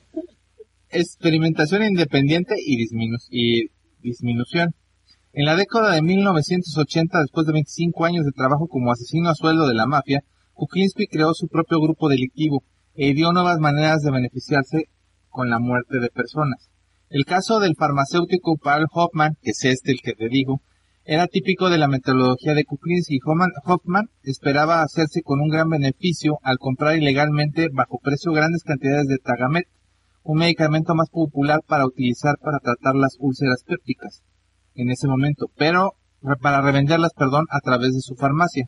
Experimentación independiente y, disminu- y disminución. En la década de 1980, después de 25 años de trabajo como asesino a sueldo de la mafia, Kuklinski creó su propio grupo delictivo e ideó nuevas maneras de beneficiarse con la muerte de personas. El caso del farmacéutico Paul Hoffman, que es este el que te digo, era típico de la metodología de Kuklinski. Hoffman, esperaba hacerse con un gran beneficio al comprar ilegalmente bajo precio grandes cantidades de Tagamet, un medicamento más popular para utilizar para tratar las úlceras pépticas en ese momento, pero para revenderlas, perdón, a través de su farmacia.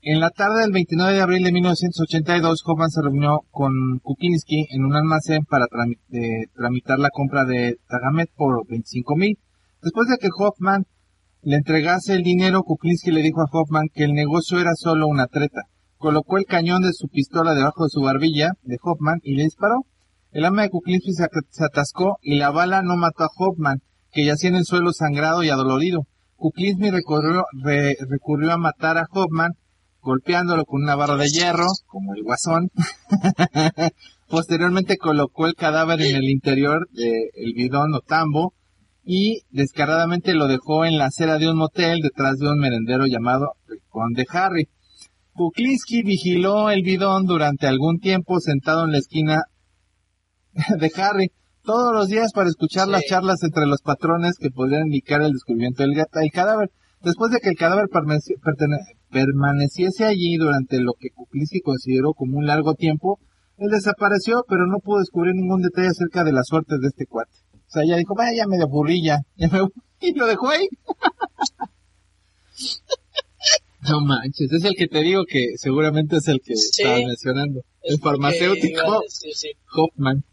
En la tarde del 29 de abril de 1982, Hoffman se reunió con Kuklinski en un almacén para eh, tramitar la compra de Tagamet por 25 mil. Después de que Hoffman le entregase el dinero, Kuklinski le dijo a Hoffman que el negocio era solo una treta. Colocó el cañón de su pistola debajo de su barbilla de Hoffman y le disparó. El ama de Kuklinski se, atascó y la bala no mató a Hoffman, que yacía en el suelo sangrado y adolorido. Kuklinski recurrió, re- recurrió a matar a Hoffman golpeándolo con una barra de hierro, como el guasón. [laughs] Posteriormente colocó el cadáver en el interior del bidón o tambo y descaradamente lo dejó en la acera de un motel detrás de un merendero llamado el Conde Harry. Kuklinski vigiló el bidón durante algún tiempo sentado en la esquina de Harry todos los días para escuchar Sí. las charlas entre los patrones que podrían indicar el descubrimiento del el cadáver. Después de que el cadáver permaneciese allí durante lo que Kuklinski consideró como un largo tiempo, él desapareció, pero no pudo descubrir ningún detalle acerca de la suerte de este cuate. O sea, ya dijo, vaya, ya me aburrí ya, ya me voy", y lo dejó ahí. no manches, es el que te digo que seguramente es el que Sí. estaba mencionando. El farmacéutico. decir, sí. Hoffman.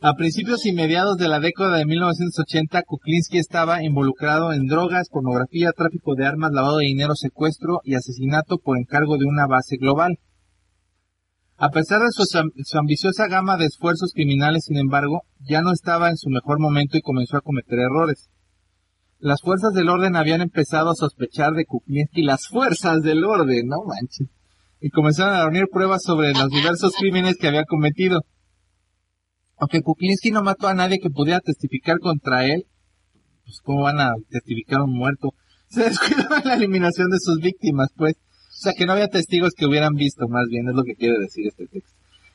A principios y mediados de la década de 1980, Kuklinski estaba involucrado en drogas, pornografía, tráfico de armas, lavado de dinero, secuestro y asesinato por encargo de una base global. A pesar de su, su ambiciosa gama de esfuerzos criminales, sin embargo, ya no estaba en su mejor momento y comenzó a cometer errores. Las fuerzas del orden habían empezado a sospechar de Kuklinski, las fuerzas del orden, no manches, y comenzaron a reunir pruebas sobre los diversos crímenes que había cometido. Aunque Kuklinski no mató a nadie que pudiera testificar contra él, pues cómo van a testificar un muerto. [laughs] Se descuidó la eliminación de sus víctimas, pues. O sea que no había testigos que hubieran visto, más bien, es lo que quiere decir este texto.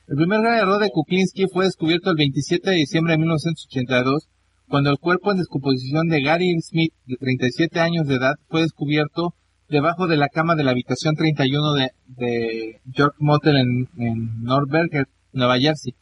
El primer gran error de Kuklinski fue descubierto el 27 de diciembre de 1982, cuando el cuerpo en descomposición de Gary Smith, de 37 años de edad, fue descubierto debajo de la cama de la habitación 31 de, de York Motel en, en North Berger, Nueva Jersey.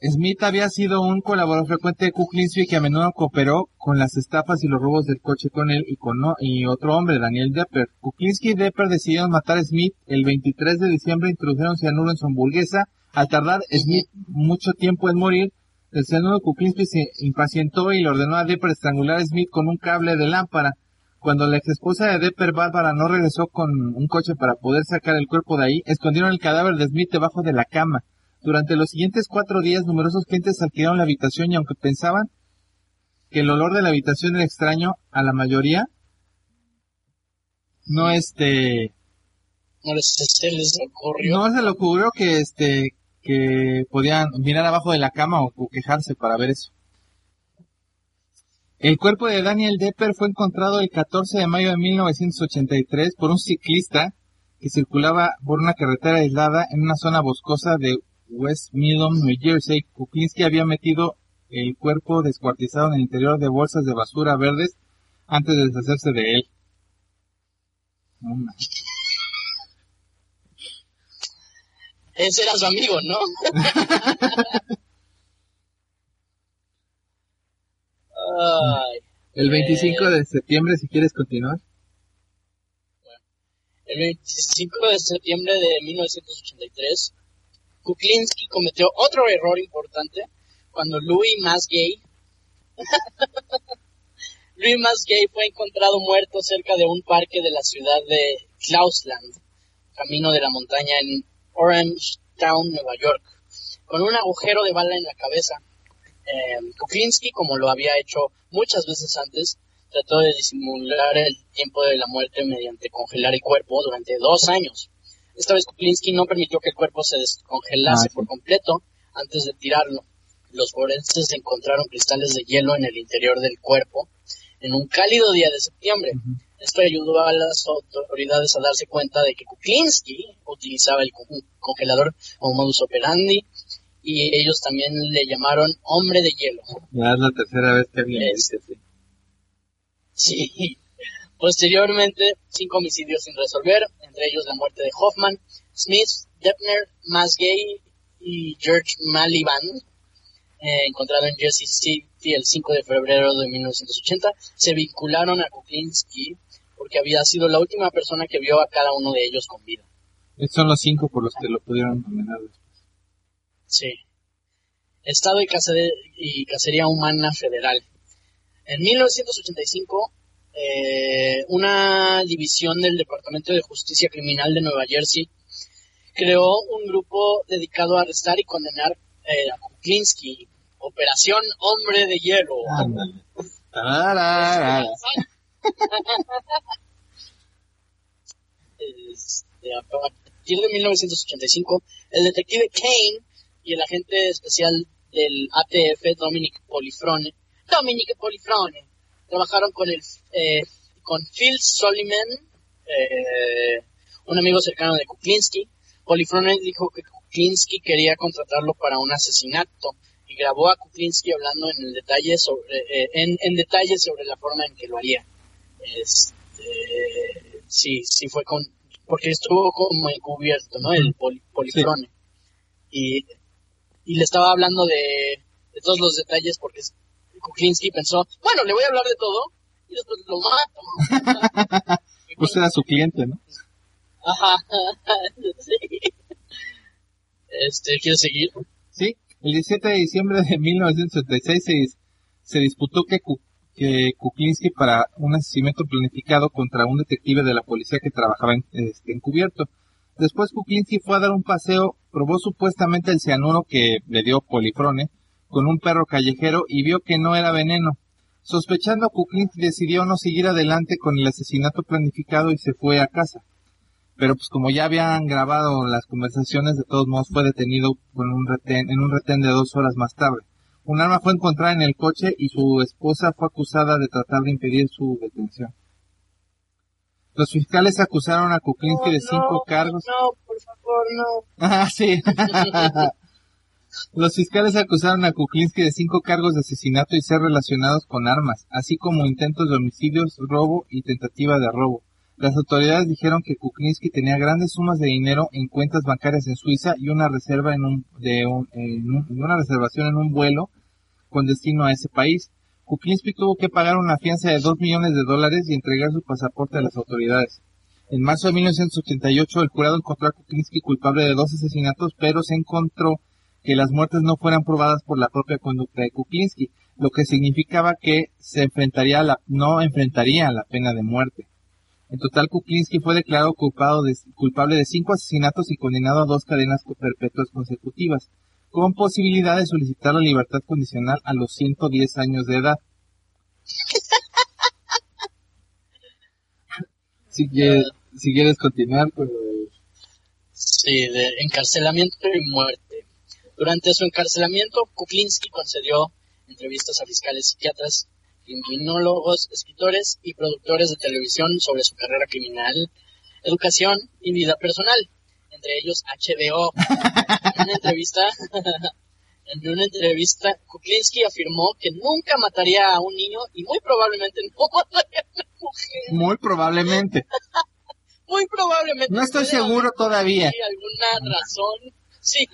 Smith había sido un colaborador frecuente de Kuklinski que a menudo cooperó con las estafas y los robos del coche con él y con otro hombre, Daniel Depper. Kuklinski y Depper decidieron matar a Smith el 23 de diciembre, introdujeron cianuro en su hamburguesa. Al tardar Smith mucho tiempo en morir, el cianuro Kuklinski se impacientó y le ordenó a Depper estrangular a Smith con un cable de lámpara. Cuando la ex esposa de Depper, Bárbara, no regresó con un coche para poder sacar el cuerpo de ahí, escondieron el cadáver de Smith debajo de la cama. Durante los siguientes cuatro días, numerosos clientes alquilaron la habitación y aunque pensaban que el olor de la habitación era extraño a la mayoría, no este, No se les ocurrió. no se le ocurrió que este, que podían mirar abajo de la cama o, o quejarse para ver eso. El cuerpo de Daniel Depper fue encontrado el 14 de mayo de 1983 por un ciclista que circulaba por una carretera aislada en una zona boscosa de West Midland, New Jersey. Kuklinski había metido el cuerpo descuartizado en el interior de bolsas de basura verdes antes de deshacerse de él. Ese era su amigo, ¿no? [laughs] Ay, El 25 de septiembre, si quieres continuar. el 25 de septiembre de 1983, Kuklinski cometió otro error importante cuando Louis Masgay [laughs] Louis fue encontrado muerto cerca de un parque de la ciudad de Klausland, camino de la montaña en Orange Town, Nueva York, con un agujero de bala en la cabeza. Eh, Kuklinski, como lo había hecho muchas veces antes, trató de disimular el tiempo de la muerte mediante congelar el cuerpo durante dos años. Esta vez Kuklinski no permitió que el cuerpo se descongelase Ah, por completo antes de tirarlo. Los forenses encontraron cristales de hielo en el interior del cuerpo en un cálido día de septiembre. Esto ayudó a las autoridades a darse cuenta de que Kuklinski utilizaba el con- congelador como modus operandi y ellos también le llamaron hombre de hielo. Ya es la tercera vez que alguien me Es- dice. Sí. Posteriormente, cinco homicidios sin resolver, entre ellos la muerte de Hoffman, Smith, Deppner, Masgay y George Maliban, eh, encontrado en Jersey City el 5 de febrero de 1980, se vincularon a Kuklinski porque había sido la última persona que vio a cada uno de ellos con vida. Estos son los cinco por los que lo pudieron nominar después. Sí. Estado y, Cacería Humana Federal. En 1985, eh, una división del Departamento de Justicia Criminal de Nueva Jersey creó un grupo dedicado a arrestar y condenar eh, a Kuklinski. Operación Hombre de Hielo. Este, a partir de 1985, el detective Kane y el agente especial del ATF, Dominic Polifrone, Dominic Polifrone, trabajaron con el eh, con Phil Soliman, eh, un amigo cercano de Kuklinski. Polifrone dijo que Kuklinski quería contratarlo para un asesinato y grabó a Kuklinski hablando en el detalle sobre eh, en, en detalle sobre la forma en que lo haría. Este, sí, sí fue con, porque estuvo como encubierto, ¿no? El poli- polifrone. Y, y le estaba hablando de, de todos los detalles porque Kuklinski pensó, bueno, le voy a hablar de todo y después lo mato. [laughs] Pues era su cliente, ¿no? Ajá, [laughs] sí. Este, ¿quieres seguir? Sí, el 17 de diciembre de 1986 se, se disputó que, que Kuklinski para un asesinato planificado contra un detective de la policía que trabajaba en, este, encubierto. Después Kuklinski fue a dar un paseo, probó supuestamente el cianuro que le dio Polifrone con un perro callejero y vio que no era veneno. Sospechando, Kuklinski decidió no seguir adelante con el asesinato planificado y se fue a casa pero pues como ya habían grabado las conversaciones, de todos modos fue detenido con un retén, en un retén de dos horas más tarde. Un arma fue encontrada en el coche y su esposa fue acusada de tratar de impedir su detención. Los fiscales acusaron a Kuklinski de cinco cargos. No, por favor, no. [laughs] Ah, sí. [laughs] Los fiscales acusaron a Kuklinski de cinco cargos de asesinato y ser relacionados con armas, así como intentos de homicidios, robo y tentativa de robo. Las autoridades dijeron que Kuklinski tenía grandes sumas de dinero en cuentas bancarias en Suiza y una reserva en un, de un- en un- una reservación en un vuelo con destino a ese país. Kuklinski tuvo que pagar una fianza de 2 millones de dólares y entregar su pasaporte a las autoridades. En marzo de 1988 el jurado encontró a Kuklinski culpable de dos asesinatos, pero se encontró que las muertes no fueran probadas por la propia conducta de Kuklinski, lo que significaba que se enfrentaría a la, no enfrentaría a la pena de muerte. En total, Kuklinski fue declarado culpado de- culpable de cinco asesinatos y condenado a dos cadenas perpetuas consecutivas, con posibilidad de solicitar la libertad condicional a los 110 años de edad. [laughs] si, quieres, si quieres continuar, pues... Sí, de encarcelamiento y muerte. Durante su encarcelamiento, Kuklinski concedió entrevistas a fiscales psiquiatras, criminólogos, escritores y productores de televisión sobre su carrera criminal, educación y vida personal, entre ellos HBO. En una entrevista, [laughs] en una entrevista, Kuklinski afirmó que nunca mataría a un niño y muy probablemente no [laughs] mataría a una mujer. Muy probablemente. [laughs] Muy probablemente. No estoy seguro todavía. Alguna razón. Sí.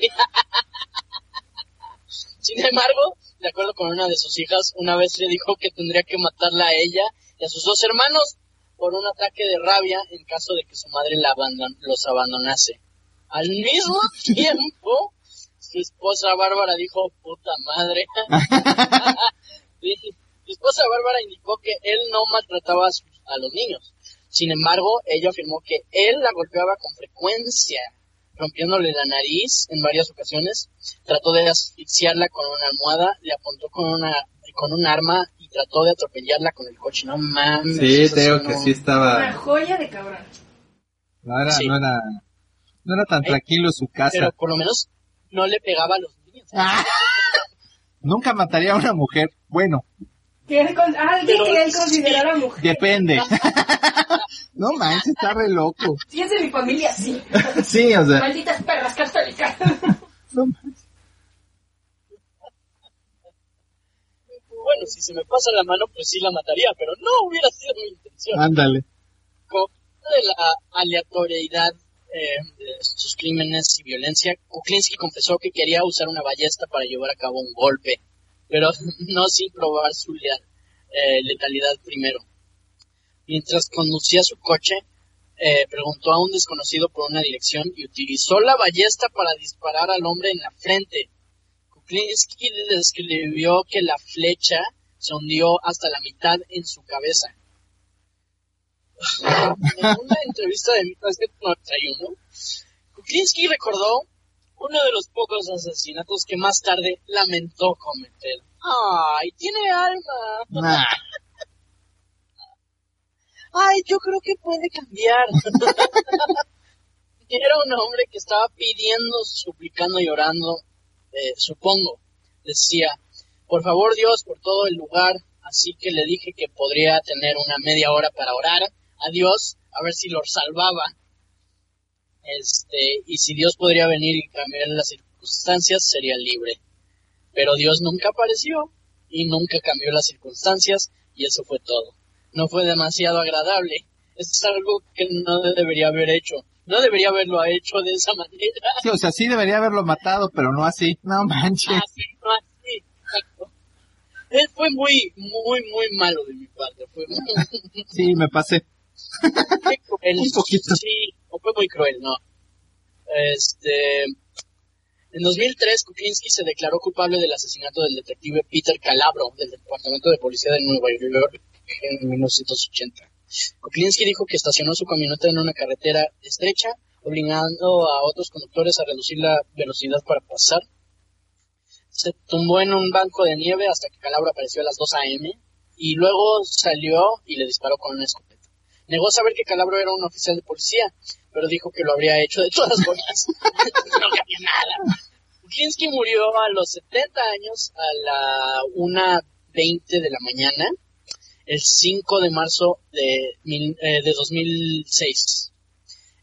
Sin embargo, de acuerdo con una de sus hijas, una vez le dijo que tendría que matarla a ella y a sus dos hermanos por un ataque de rabia en caso de que su madre la abandon- los abandonase. Al mismo [laughs] tiempo, su esposa Bárbara dijo, puta madre. [laughs] Sí, su esposa Bárbara indicó que él no maltrataba a, sus- a los niños. Sin embargo, ella afirmó que él la golpeaba con frecuencia. Rompiéndole la nariz en varias ocasiones. Trató de asfixiarla con una almohada, le apuntó con una con un arma y trató de atropellarla con el coche. No mames. Sí, no- que sí Una estaba... joya de cabrón. No era, Sí. no era, no era tan Eh, tranquilo su casa. Pero por lo menos no le pegaba a los niños. [laughs] Nunca mataría a una mujer. Bueno, Que él con- alguien Pero- que él considerara mujer. depende. [laughs] no manches, está re loco. [laughs] Si es de mi familia, sí. [laughs] Sí, o sea, Malditas perras católicas. no manches. Bueno, si se me pasa la mano, pues sí la mataría, pero no hubiera sido mi intención. Ándale. Como de la aleatoriedad eh, de sus crímenes y violencia, Kuklinski confesó que quería usar una ballesta para llevar a cabo un golpe, pero [laughs] no sin probar su eh, letalidad primero. Mientras conducía su coche, eh, preguntó a un desconocido por una dirección y utilizó la ballesta para disparar al hombre en la frente. Kuklinski describió que la flecha se hundió hasta la mitad en su cabeza. [laughs] En una entrevista de 1991, Kuklinski recordó uno de los pocos asesinatos que más tarde lamentó cometer. ¡Ay, tiene alma! Nah. ¡Ay, yo creo que puede cambiar! [laughs] Era un hombre que estaba pidiendo, suplicando, llorando, eh, supongo. Decía, por favor Dios, por todo el lugar. Así que le dije que podría tener una media hora para orar a Dios, a ver si lo salvaba. Este, y si Dios podría venir y cambiar las circunstancias, sería libre. Pero Dios nunca apareció y nunca cambió las circunstancias y eso fue todo. No fue demasiado agradable. Es algo que no debería haber hecho. No debería haberlo hecho de esa [laughs] manera. Sí, o sea, sí debería haberlo matado, pero no así. No manches. Así, no así. Exacto. Él fue muy, muy, muy malo de mi parte. Fue muy, [laughs] Sí, me pasé. cruel. Un poquito. Sí, fue muy cruel, ¿no? Este, en 2003, Kuklinski se declaró culpable del asesinato del detective Peter Calabro del Departamento de Policía de Nueva York en 1980. Kuklinski dijo que estacionó su camioneta en una carretera estrecha, obligando a otros conductores a reducir la velocidad para pasar. Se tumbó en un banco de nieve hasta que Calabro apareció a las 2 a.m. y luego salió y le disparó con una escopeta. Negó saber que Calabro era un oficial de policía, pero dijo que lo habría hecho de todas formas. [laughs] no cambió nada. Kuklinski murió a los 70 años a la 1.20 de la mañana, el 5 de marzo de, mil- eh, de 2006,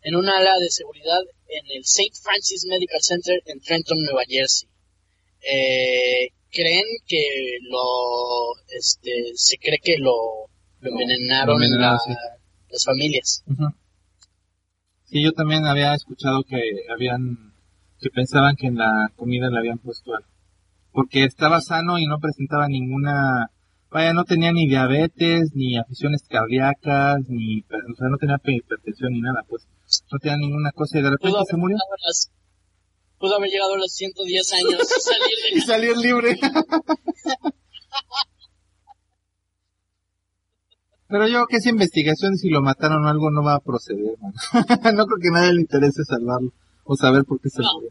en una ala de seguridad en el St. Francis Medical Center en Trenton, Nueva Jersey. Eh, creen que lo, este, se cree que lo, lo envenenaron Lo envenenaron, la- sí. las familias. Sí, yo también había escuchado que habían, que pensaban que en la comida le habían puesto algo. Porque estaba sano y no presentaba ninguna, vaya, no tenía ni diabetes, ni aficiones cardíacas, ni, o sea, no tenía hipertensión ni nada, pues. No tenía ninguna cosa y de repente se murió. las- pudo haber llegado a los 110 años y salir de [laughs] Y salir libre. [laughs] Pero yo creo que esa investigación, si lo mataron o algo, no va a proceder, man. [laughs] no creo que a nadie le interese salvarlo o saber por qué se No. murió.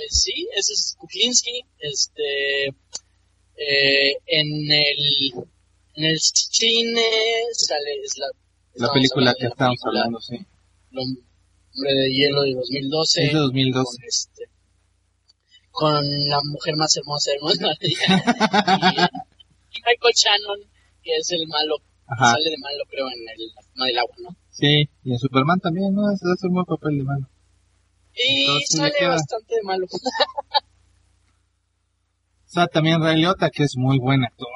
Pues sí, ese es Kuklinski. Este, eh, en el, en el cine sale, es la, La estamos película que película hablando, sí. El hombre de hielo de 2012. Es de 2012. Con, este, con la mujer más hermosa del mundo. [laughs] y Michael Shannon, que es el malo, Ajá. sale de malo creo en el, forma del agua, ¿no? Sí, y en Superman también, ¿no? Ese hace un buen papel de mano. Y Entonces, le sale queda. bastante de malo. [laughs] O sea, también Ray Liotta, que es muy buen actor.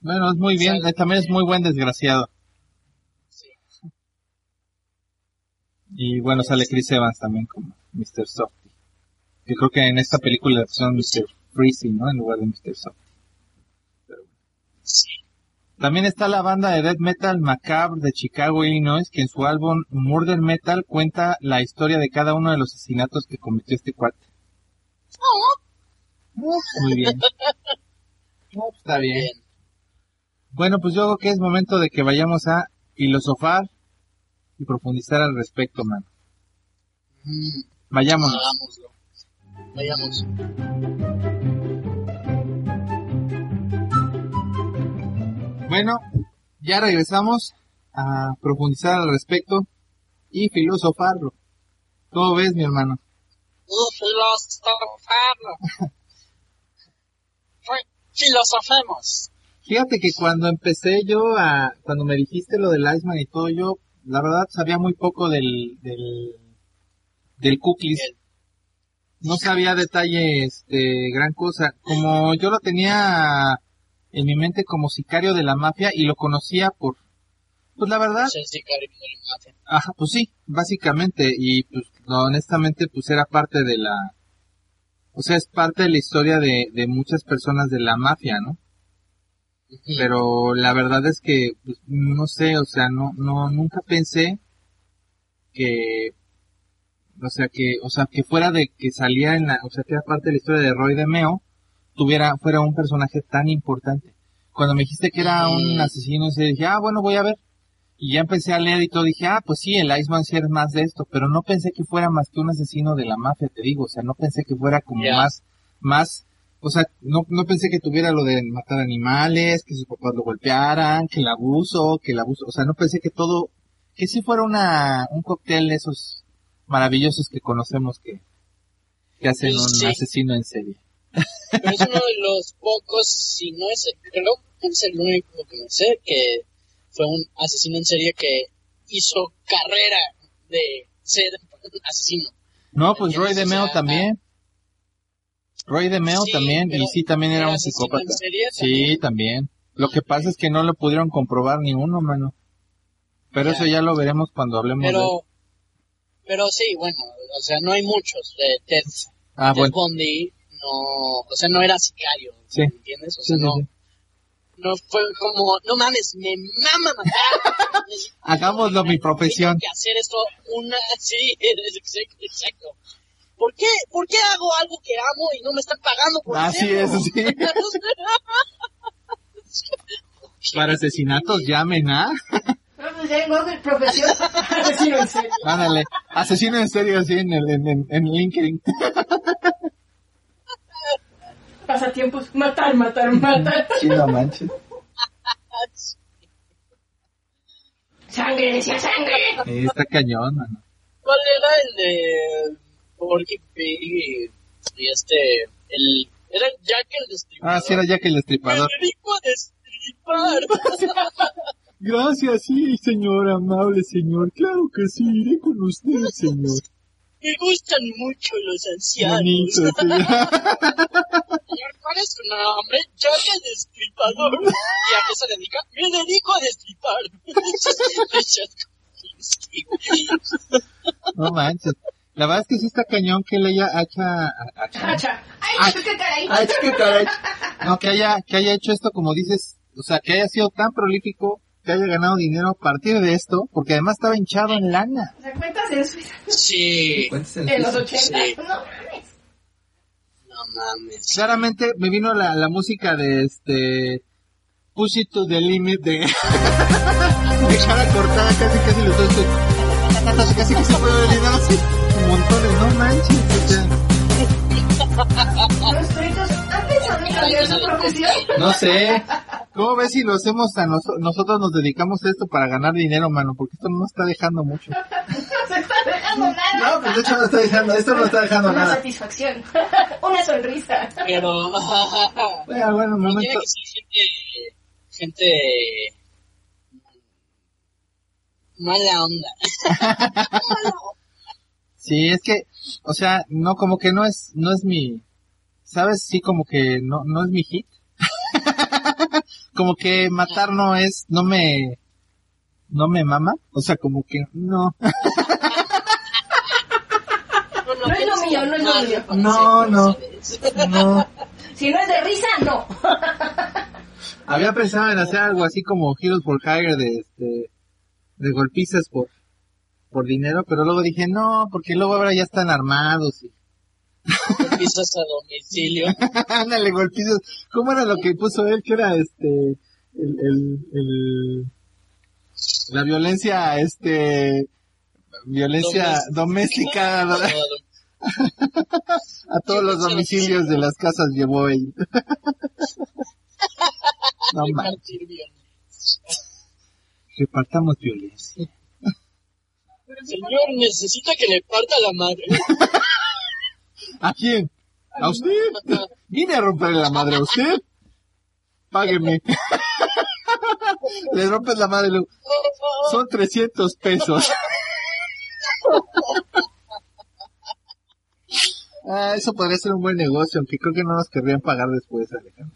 Bueno, es muy bien, eh, también es muy buen desgraciado. Sí. Y bueno, sale Chris Evans también como Mr. Softy. Que creo que en esta película pusieron Mr. Freezy, ¿no? En lugar de Mr. Softy. Sí. También está la banda de death metal Macabre de Chicago, Illinois, que en su álbum Murder Metal cuenta la historia de cada uno de los asesinatos que cometió este cuate. Muy bien. Está bien. Bueno, pues yo creo que es momento de que vayamos a filosofar y profundizar al respecto, mano. Mm, Vayámonos. hagámoslo. Vayamos. Bueno, ya regresamos a profundizar al respecto y filosofarlo. ¿Cómo ves, mi hermano? Uh, filosofarlo. [laughs] Fi- Filosofemos. Fíjate que cuando empecé yo a, cuando me dijiste lo del Iceman y todo, yo, la verdad, sabía muy poco del, del, del. El- No sabía detalles, este, gran cosa. Como yo lo tenía en mi mente como sicario de la mafia y lo conocía por, pues la verdad, sicario de la mafia. Ajá, pues sí, básicamente, y pues honestamente pues era parte de la, o sea, es parte de la historia de, de muchas personas de la mafia, ¿no? Pero la verdad es que, pues, no sé, o sea, no, no, nunca pensé que, o sea, que, o sea, que fuera de que salía en la, o sea, que era parte de la historia de Roy de Meo, tuviera, fuera un personaje tan importante. Cuando me dijiste que era un asesino, se dije, ah, bueno, voy a ver. Y ya empecé a leer y todo, dije, ah, pues sí, el Iceman sí es más de esto, pero no pensé que fuera más que un asesino de la mafia, te digo, o sea, no pensé que fuera como más, más, o sea, no, no pensé que tuviera lo de matar animales, que sus papás lo golpearan, que el abuso, que el abuso, o sea, no pensé que todo, que sí fuera una, un cóctel de esos maravillosos que conocemos que, que hacen un Sí. asesino en serie. Pero es uno de los pocos, si no es, creo que es el único que me sé, que fue un asesino en serie que hizo carrera de ser asesino. No, pues Roy ¿Entiendes? de O Meo sea, también. Roy de Meo Sí, también, pero y sí, también era ¿era un psicópata. serie Sí, también? Lo que pasa es que no lo pudieron comprobar ni uno, mano. Pero eso ya lo veremos cuando hablemos de... Pero, pero sí, bueno, o sea, no hay muchos. De Ted, Ah, Ted bueno. Bundy no, o sea, no era sicario, Sí. ¿me entiendes? O sea, sí, no, sí. no fue como, no mames, me mama matar. [laughs] Hagámoslo mi profesión. Tengo que hacer esto una, sí, exacto, exacto. ¿Por qué, ¿Por qué hago algo que amo y no me están pagando por Así hacerlo? es, sí. [laughs] Para asesinatos llamen a... No, pues ya en Google, profesión, asesino en serio. Ándale, asesino en serio así en, el, en, en, en LinkedIn. [laughs] Pasatiempos, matar, matar, matar. [laughs] Sí, no manches. Sangre, decía sangre. Está cañón, mano. ¿Cuál era el de Porky Pig y, este, el, era Jack el Destripador? Ah, sí, era Jack el Destripador. Me destripar. Gracias, sí, señor, amable señor. Claro que sí, iré con usted, señor. Me gustan mucho los ancianos. Bonito. [laughs] Señor, ¿cuál es su nombre? Jack el Destripador. ¿Y a qué se dedica? Me dedico a destripar. [laughs] No manches. La verdad es que sí está cañón que él haya hacha, hacha- Hacha. Ay, Ay. qué caray. Ay, qué caray. No, que haya, que haya hecho esto como dices, o sea, que haya sido tan prolífico, que haya ganado dinero a partir de esto, porque además estaba hinchado en lana. O sea, cuentas en Suiza Sí. en los 80. Sí. No mames. No mames. Claramente me vino la, la música de este, Push It to the Limit de, [laughs] de cara cortada, casi casi los dos, casi casi que se puede ver dinero así, montones, no manches, o sea, Los peritos han pensado en cambiar su profesión. no sé. ¿Cómo ves si lo hacemos a noso- nosotros nos dedicamos a esto para ganar dinero, mano? Porque esto no nos está dejando mucho. No [laughs] se está dejando nada. No, pues de hecho no está dejando, esto no está dejando Una nada. satisfacción. [laughs] Una sonrisa. Pero, [laughs] Bueno, bueno, momento. tiene que ser gente, gente mala onda. Sí, es que, o sea, no, como que no es, no es mi, ¿sabes? Sí, como que no, no es mi hit. Como que matar no es, no me, no me mama. O sea, como que no. No es lo mío, no es lo mío. No, no. No. Si no es de risa, no. Había pensado en hacer algo así como Heroes for Hire de este, de golpizas por, por dinero, pero luego dije no, porque luego ahora ya están armados y, Pisas a domicilio. [laughs] ándale golpizas. ¿Cómo era lo que puso él? Que era este, el, el, el, La violencia, este, violencia doméstica [laughs] a, a todos los domicilios de las casas llevó él. [laughs] no repartamos violencia. Señor, necesita que le parta la madre. ¿A quién? ¿A usted? Vine a romperle la madre a usted. Págueme. [laughs] Le rompes la madre, son 300 pesos. [laughs] Ah, eso podría ser un buen negocio, aunque creo que no nos querrían pagar después, Alejandro.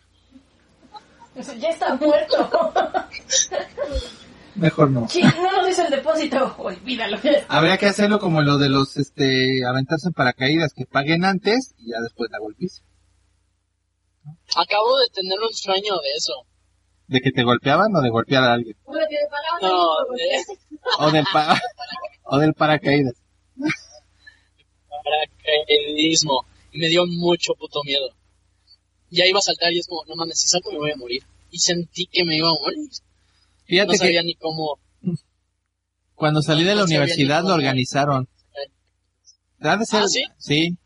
Ya está muerto. [laughs] Mejor no. Sí, no nos hizo el depósito. [laughs] Olvídalo. Habría que hacerlo como lo de los, este, aventarse en paracaídas, que paguen antes y ya después la golpiza. Acabo de tener un sueño de eso. ¿De que te golpeaban o de golpear a alguien? Bueno, que me pagaban No, de O del, pa- o del paracaídas. paracaidismo. Y me dio mucho puto miedo. Ya iba a saltar y es como, no mames, si salto me voy a morir. Y sentí que me iba a morir. Fíjate No sabía que ni cómo. cuando salí de la no universidad lo organizaron. De ser- ¿Ah, sí? Sí.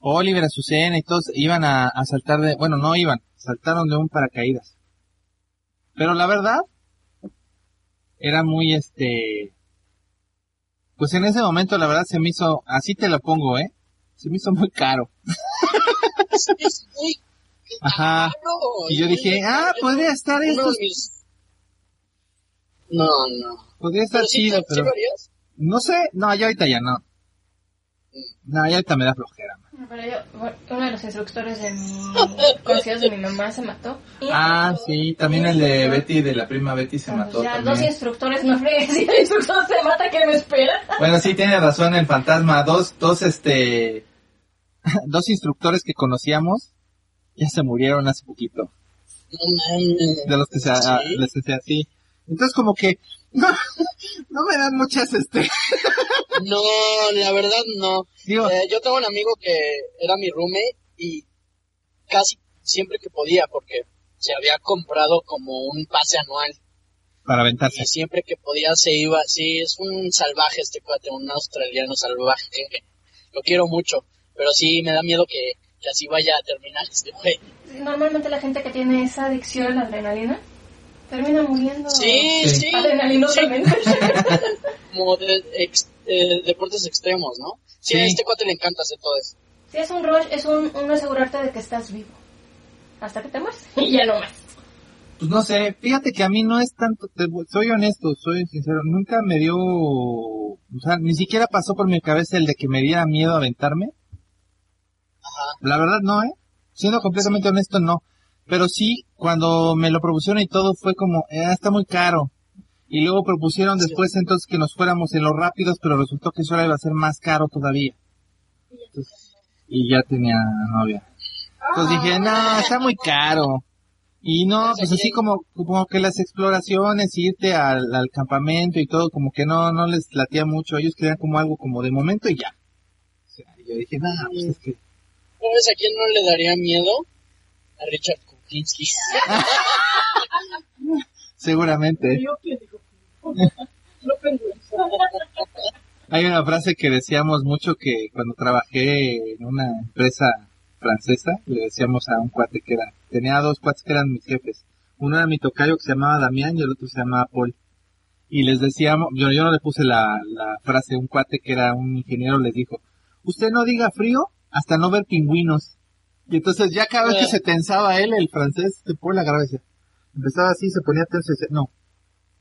Oliver, Azucena y todos iban a, a saltar de, bueno, no iban, saltaron de un paracaídas. Pero la verdad, era muy este, pues en ese momento la verdad se me hizo, así te lo pongo, eh, se me hizo muy caro. Es, muy Ajá. caro. Y yo dije, ah, podría estar esto, mis- No, no. podría estar chido, ¿sí pero harías? no sé, no, ya ahorita ya no. No, ya ahorita me da flojera. man. Pero yo, uno de los instructores de mi, [laughs] conocidos de mi mamá se mató. Ah, sí, también el de Betty, de la prima Betty se mató ya, dos también. instructores, no fregues, [laughs] si el instructor se mata, ¿qué me espera? Bueno, sí, tiene razón el fantasma. Dos, dos, este, [laughs] dos instructores que conocíamos ya se murieron hace poquito. No mames. De los que se, a- ¿Sí? les decía así. Entonces como que, [laughs] no, no me dan muchas, este, [laughs] No, la verdad no. digo, Eh, yo tengo un amigo que era mi roommate y casi siempre que podía, porque se había comprado como un pase anual para aventarse. y siempre que podía se iba. Sí, es un salvaje este cuate, un australiano salvaje. [laughs] Lo quiero mucho, pero sí me da miedo que, que así vaya a terminar este güey. Normalmente la gente que tiene esa adicción a la adrenalina termina muriendo. Sí, Sí. sí. Adrenalinosamente. Como de, ex- eh, deportes extremos, ¿no? Sí, Sí. a este cuate le encanta hacer todo eso. Si es un rush, es un, un asegurarte de que estás vivo. Hasta que te mueres. [laughs] Y ya no más. Pues no sé, fíjate que a mí no es tanto, te- soy honesto, soy sincero, nunca me dio, o sea, ni siquiera pasó por mi cabeza el de que me diera miedo aventarme. Ajá. La verdad no, ¿eh? Siendo completamente honesto, no. Pero sí, cuando me lo propusieron y todo fue como, eh, está muy caro. Y luego propusieron después entonces que nos fuéramos en los rápidos, pero resultó que eso iba a ser más caro todavía. Entonces, y ya tenía novia. Entonces dije, no, está muy caro. Y no, pues así como, como que las exploraciones, irte al, al campamento y todo, como que no, no les latía mucho. Ellos querían como algo como de momento y ya. O sea, yo dije, no, pues es que ¿Sabes a quién no le daría miedo? A Richard [laughs] Seguramente. Hay una frase que decíamos mucho que cuando trabajé en una empresa francesa, le decíamos a un cuate que era, tenía dos cuates que eran mis jefes. Uno era mi tocayo que se llamaba Damián y el otro se llamaba Paul. Y les decíamos, yo, yo no le puse la, la frase, un cuate que era un ingeniero les dijo, usted no diga frío hasta no ver pingüinos. Y entonces ya cada vez que se tensaba él, el francés, Paul agarraba y decía, empezaba así, se ponía tenso y decía, no,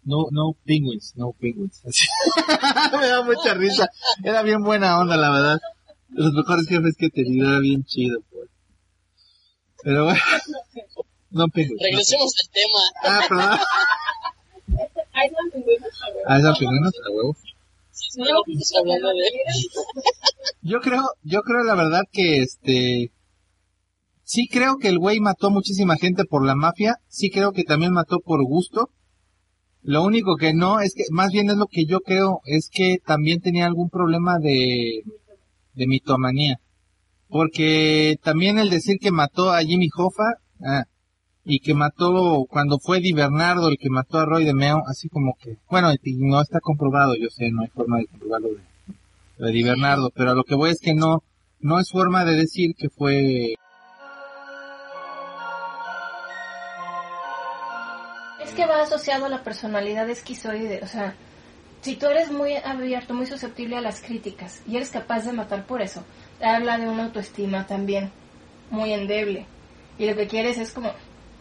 no, no penguins, no penguins. Así. Me da mucha risa. Era bien buena onda, la verdad. De los mejores jefes que he tenido, era bien chido, pues. Pero bueno. No penguins. Regresemos al tema. Ah, perdón. Ah, eran pingüinos, a huevo. De... Yo creo, yo creo la verdad que este, sí creo que el güey mató muchísima gente por la mafia, sí creo que también mató por gusto. Lo único que no es que, más bien es lo que yo creo, es que también tenía algún problema de, de mitomanía. Porque también el decir que mató a Jimmy Hoffa, ah, y que mató, cuando fue Di Bernardo el que mató a Roy de Meo, así como que, bueno, no está comprobado, yo sé, no hay forma de comprobarlo de, de Di Bernardo, pero a lo que voy es que no, no es forma de decir que fue que va asociado a la personalidad esquizoide, o sea, si tú eres muy abierto, muy susceptible a las críticas y eres capaz de matar por eso, habla de una autoestima también muy endeble. Y lo que quieres es como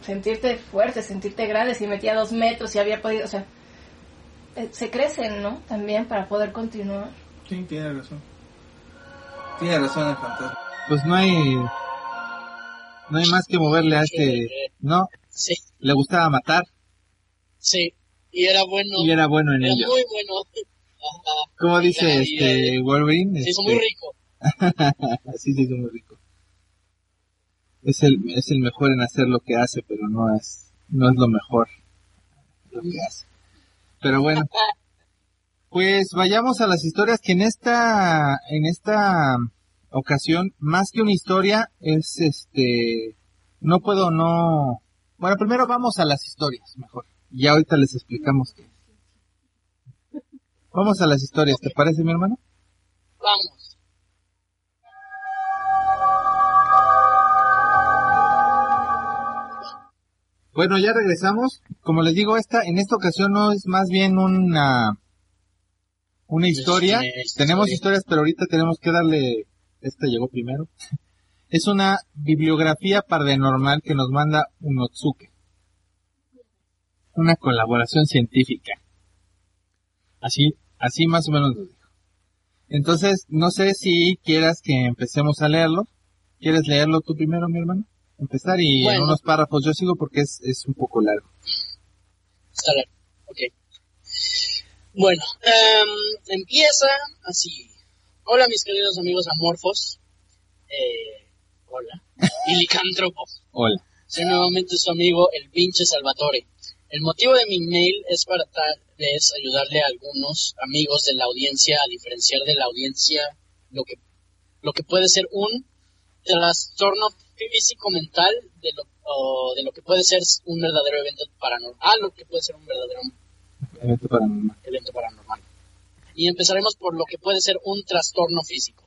sentirte fuerte, sentirte grande, si metía dos metros y había podido, o sea, eh, se crecen, ¿no? También para poder continuar. Sí, tiene razón. Tiene razón el fantasma. Pues no hay, no hay más que moverle a este, ¿no? Sí, Le gustaba matar sí. Y era bueno. y era bueno en era ello. muy bueno. Como dice este Wolverine, Se hizo este, muy rico. [laughs] sí, se hizo muy rico. Es el, es el mejor en hacer lo que hace, pero no es, no es lo mejor lo que hace. Pero bueno, pues vayamos a las historias que en esta, en esta ocasión, más que una historia, es este, no puedo no, bueno, primero vamos a las historias, mejor. Y ahorita les explicamos qué. Vamos a las historias, ¿te parece mi hermano? Vamos. Bueno, ya regresamos. Como les digo, esta, en esta ocasión no es más bien una, una historia. Sí, Tenemos historia. historias, pero ahorita tenemos que darle, esta llegó primero. [laughs] Es una bibliografía paranormal que nos manda Unotsuke. Una colaboración científica. Así, así más o menos lo dijo. Entonces, no sé si quieras que empecemos a leerlo. ¿Quieres leerlo tú primero, mi hermano? Empezar y en unos párrafos yo sigo porque es, es un poco largo. Está largo. Ok. Bueno, em, empieza así. Hola mis queridos amigos amorfos. Eh, hola. [laughs] Y licántropos. Hola. Soy nuevamente su amigo, el pinche Salvatore. El motivo de mi mail es para tal vez ayudarle a algunos amigos de la audiencia a diferenciar de la audiencia lo que, lo que puede ser un trastorno físico mental de lo, o de lo que puede ser un verdadero evento paranormal. Ah, lo que puede ser un verdadero Evento paranormal. evento paranormal. Y empezaremos por lo que puede ser un trastorno físico.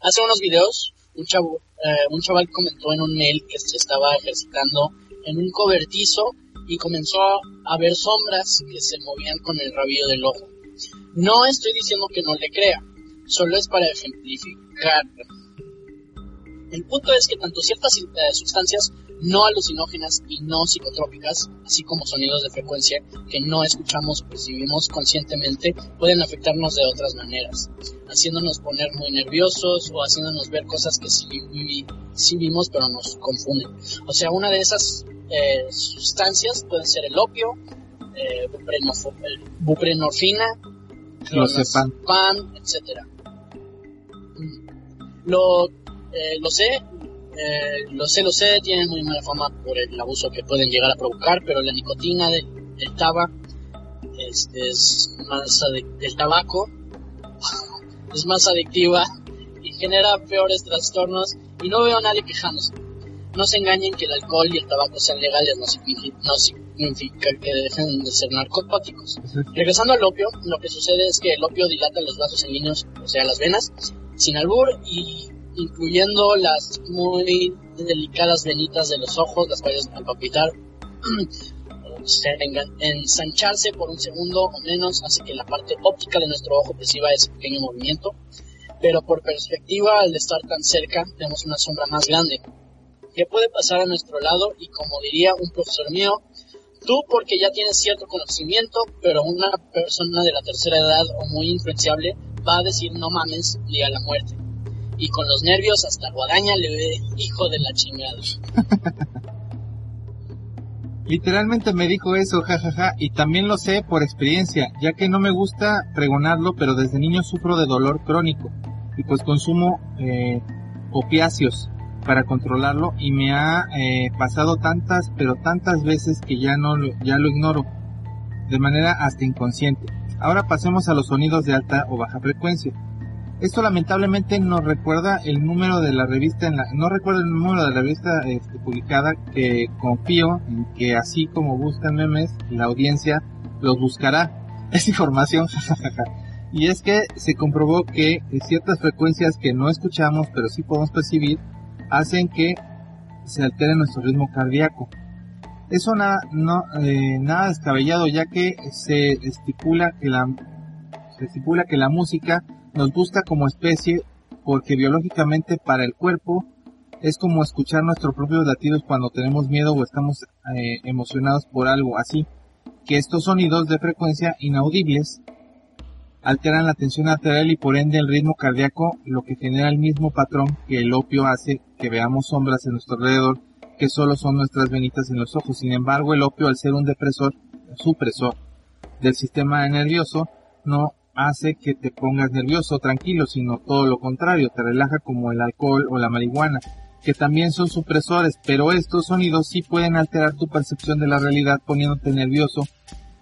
Hace unos videos, un, chavo, eh, un chaval comentó en un mail que se estaba ejercitando en un cobertizo y comenzó a ver sombras que se movían con el rabillo del ojo. No estoy diciendo que no le crea, solo es para ejemplificar. El punto es que tanto ciertas sustancias no alucinógenas y no psicotrópicas, así como sonidos de frecuencia que no escuchamos o percibimos conscientemente, pueden afectarnos de otras maneras, haciéndonos poner muy nerviosos o haciéndonos ver cosas que sí, sí vimos pero nos confunden. O sea, una de esas eh, sustancias pueden ser el opio, eh, buprenorfina, clonazepam, etcétera. Mm. Lo, eh, lo sé, eh, lo sé, lo sé, tienen muy mala fama por el abuso que pueden llegar a provocar, pero la nicotina del, del taba este, es más del tabaco [laughs] es más adictiva y genera peores trastornos y no veo a nadie quejándose. No se engañen que el alcohol y el tabaco sean legales, no significa, no significa que dejen de ser narcóticos. Regresando al opio, lo que sucede es que el opio dilata los vasos sanguíneos, o sea, las venas, sin albur y incluyendo las muy delicadas venitas de los ojos, las cuales al palpitar [clears throat] se engan- ensancharse por un segundo o menos hace que la parte óptica de nuestro ojo perciba ese pequeño movimiento, pero por perspectiva, al estar tan cerca, vemos una sombra más grande que puede pasar a nuestro lado y como diría un profesor mío, tú porque ya tienes cierto conocimiento, pero una persona de la tercera edad o muy influenciable va a decir no mames y a la muerte. Y con los nervios hasta guadaña le ve hijo de la chingada. [laughs] Literalmente me dijo eso, jajaja, y también lo sé por experiencia, ya que no me gusta pregonarlo, pero desde niño sufro de dolor crónico y pues consumo eh, opiáceos para controlarlo y me ha eh, pasado tantas, pero tantas veces que ya no ya lo ignoro, de manera hasta inconsciente. Ahora pasemos a los sonidos de alta o baja frecuencia. Esto lamentablemente nos recuerda el número de la revista, en la, no recuerdo el número de la revista este, publicada, que confío en que así como buscan memes, la audiencia los buscará. [laughs] Es información, jajaja. [laughs] Y es que se comprobó que ciertas frecuencias que no escuchamos, pero sí podemos percibir, hacen que se altere nuestro ritmo cardíaco. Eso na, no, eh, nada descabellado, ya que se estipula que la, se estipula que la música nos gusta como especie porque biológicamente para el cuerpo es como escuchar nuestros propios latidos cuando tenemos miedo o estamos eh, emocionados por algo así, que estos sonidos de frecuencia inaudibles alteran la tensión arterial y por ende el ritmo cardíaco, lo que genera el mismo patrón que el opio hace que veamos sombras en nuestro alrededor, que solo son nuestras venitas en los ojos. Sin embargo, el opio al ser un depresor, supresor del sistema nervioso, no hace que te pongas nervioso, tranquilo, sino todo lo contrario, te relaja como el alcohol o la marihuana, que también son supresores, pero estos sonidos sí pueden alterar tu percepción de la realidad poniéndote nervioso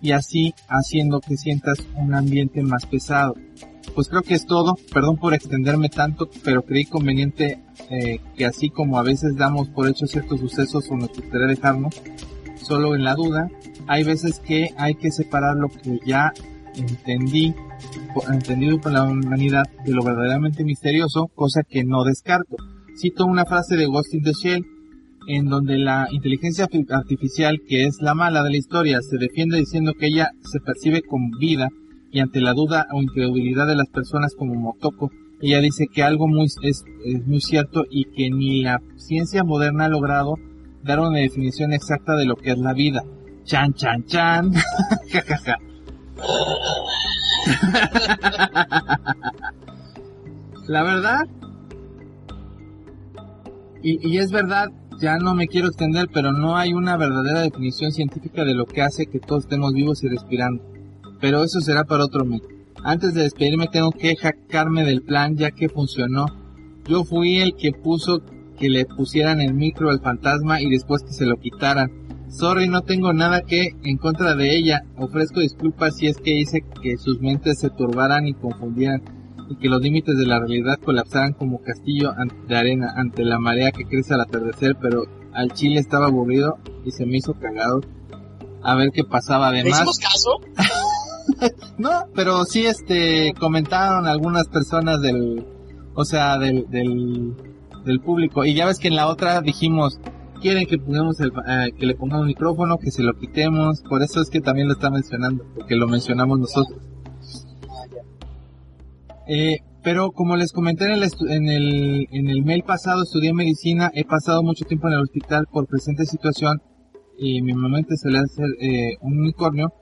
y así haciendo que sientas un ambiente más pesado. Pues creo que es todo, perdón por extenderme tanto, pero creí conveniente eh, que así como a veces damos por hecho ciertos sucesos o nos gustaría dejarnos solo en la duda, hay veces que hay que separar lo que ya entendí, entendido por la humanidad de lo verdaderamente misterioso, cosa que no descarto. Cito una frase de Ghost in the Shell, en donde la inteligencia artificial, que es la mala de la historia, se defiende diciendo que ella se percibe con vida y ante la duda o incredulidad de las personas como Motoko, ella dice que algo muy, es, es muy cierto y que ni la ciencia moderna ha logrado dar una definición exacta de lo que es la vida. Chan, chan, chan. [laughs] [laughs] la verdad, y, y es verdad, ya no me quiero extender, pero no hay una verdadera definición científica de lo que hace que todos estemos vivos y respirando. Pero eso será para otro mes. Antes de despedirme tengo que jactarme del plan ya que funcionó. Yo fui el que puso que le pusieran el micro al fantasma y después que se lo quitaran. Sorry, no tengo nada que en contra de ella. Ofrezco disculpas si es que hice que sus mentes se turbaran y confundieran y que los límites de la realidad colapsaran como castillo de arena ante la marea que crece al atardecer, pero al chile estaba aburrido y se me hizo cagado a ver qué pasaba además. ¿Le caso? [laughs] no, pero sí este comentaron algunas personas del o sea, del, del del público y ya ves que en la otra dijimos quieren que pongamos el, eh, que le pongamos micrófono, que se lo quitemos, por eso es que también lo está mencionando, porque lo mencionamos nosotros. Eh, pero como les comenté en el, en, el, en el mail pasado, estudié medicina, he pasado mucho tiempo en el hospital por presente situación y mi momento se le hace eh, un unicornio.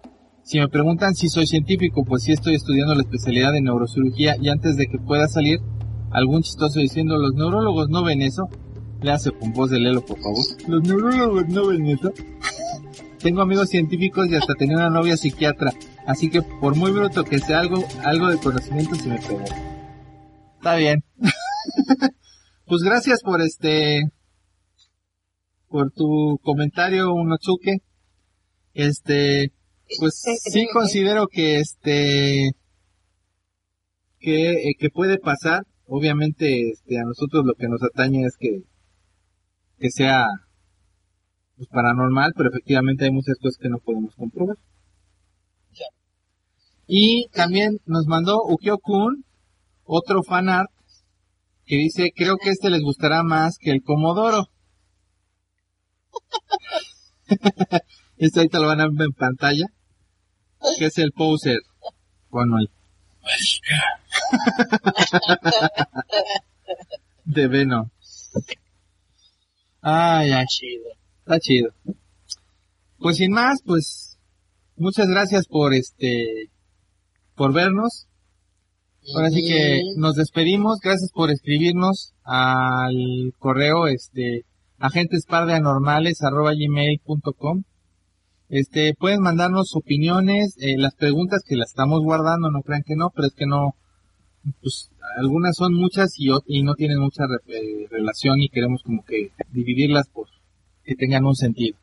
Si me preguntan si soy científico, pues sí estoy estudiando la especialidad de neurocirugía y antes de que pueda salir algún chistoso diciendo los neurólogos no ven eso, le hace con voz de Lelo, por favor. Los neurólogos no ven eso. Tengo amigos científicos y hasta tenía una novia psiquiatra, así que por muy bruto que sea algo, algo de conocimiento se me pegó. Está bien. [laughs] pues gracias por este, por tu comentario, Unochuke. Este, pues sí considero que este, que, eh, que puede pasar. Obviamente, este, a nosotros lo que nos atañe es que, que sea pues, paranormal, pero efectivamente hay muchas cosas que no podemos comprobar. Y también nos mandó Ukyo-kun otro fan art que dice, creo que este les gustará más que el Comodoro. [laughs] este ahorita lo van a ver en pantalla. Que es el poser. Bueno, [laughs] el... de Venom. Ay, ay. Chido. Está chido. Pues sin más, pues muchas gracias por este por vernos. Ahora sí que nos despedimos. Gracias por escribirnos al correo este agentespardeanormales@gmail.com. Este pueden mandarnos opiniones, eh, las preguntas que las estamos guardando, no crean que no, pero es que no pues algunas son muchas y, y no tienen mucha re eh, relación y queremos como que dividirlas por que tengan un sentido.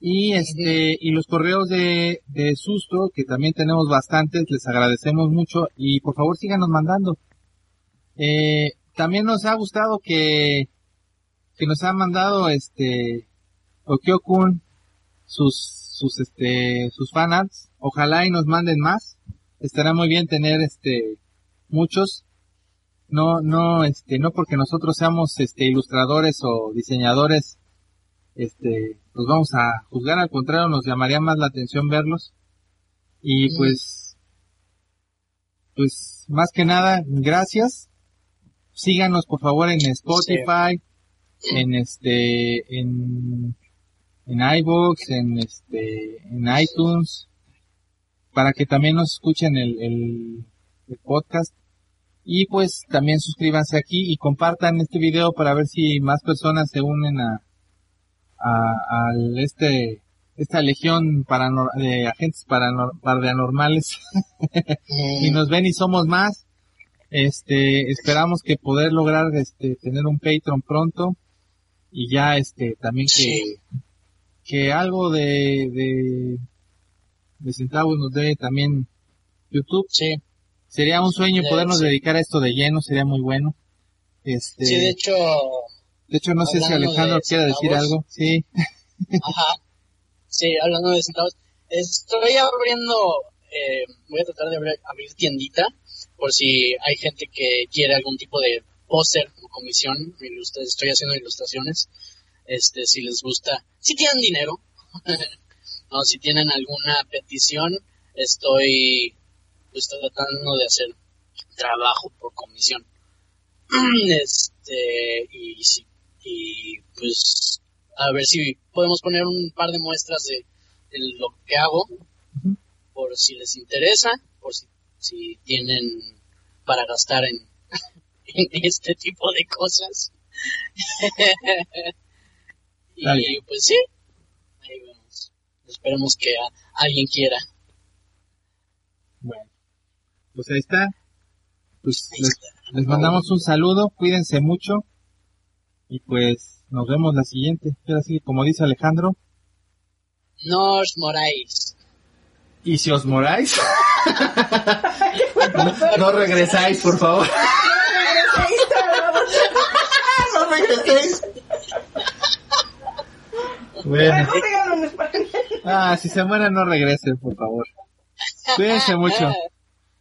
Y este, y los correos de, de susto, que también tenemos bastantes, les agradecemos mucho y por favor síganos mandando. Eh, también nos ha gustado que, que nos ha mandado este Okyo-kun sus, sus, este, sus fanarts. Ojalá y nos manden más. Estará muy bien tener este, muchos. No, no, este, no porque nosotros seamos, este, ilustradores o diseñadores, este, los vamos a juzgar. Al contrario, nos llamaría más la atención verlos. Y pues, pues, más que nada, gracias. Síganos por favor en Spotify, en este, en, en iVoox, en este, en iTunes, para que también nos escuchen el, el, el podcast. Y pues también suscríbanse aquí y compartan este video para ver si más personas se unen a, a, al este, esta legión paranor de agentes paranor paranormales [laughs] y nos ven y somos más. Este, esperamos que poder lograr este tener un Patreon pronto y ya este también que que algo de de, de centavos nos dé también YouTube. Sí. Sería un sueño podernos sí. dedicar a esto de lleno, sería muy bueno. Este, Sí, de hecho, de hecho no sé si Alejandro de quiere decir algo. Sí. Ajá. Sí, hablando de centavos. Estoy abriendo, eh, voy a tratar de abrir, abrir tiendita por si hay gente que quiere algún tipo de póster o comisión. Estoy haciendo ilustraciones. Este, si les gusta, si tienen dinero, [laughs] o si tienen alguna petición, estoy pues, tratando de hacer trabajo por comisión. [clears throat] Este, y sí, y pues a ver si podemos poner un par de muestras de, de lo que hago por si les interesa por si, si tienen para gastar en, [laughs] en este tipo de cosas. [laughs] Y bien. pues sí ahí vemos. Esperemos que a- alguien quiera. Bueno, pues ahí está. Pues Ahí les, está. les mandamos un saludo, cuídense mucho y pues nos vemos la siguiente. Ahora sí, como dice Alejandro. no os moráis ¿Y si os moráis? [laughs] no, no regresáis, por favor. no regreséis. [laughs] Bueno. Ah, si se mueren no regresen, por favor. Cuídense mucho. [laughs]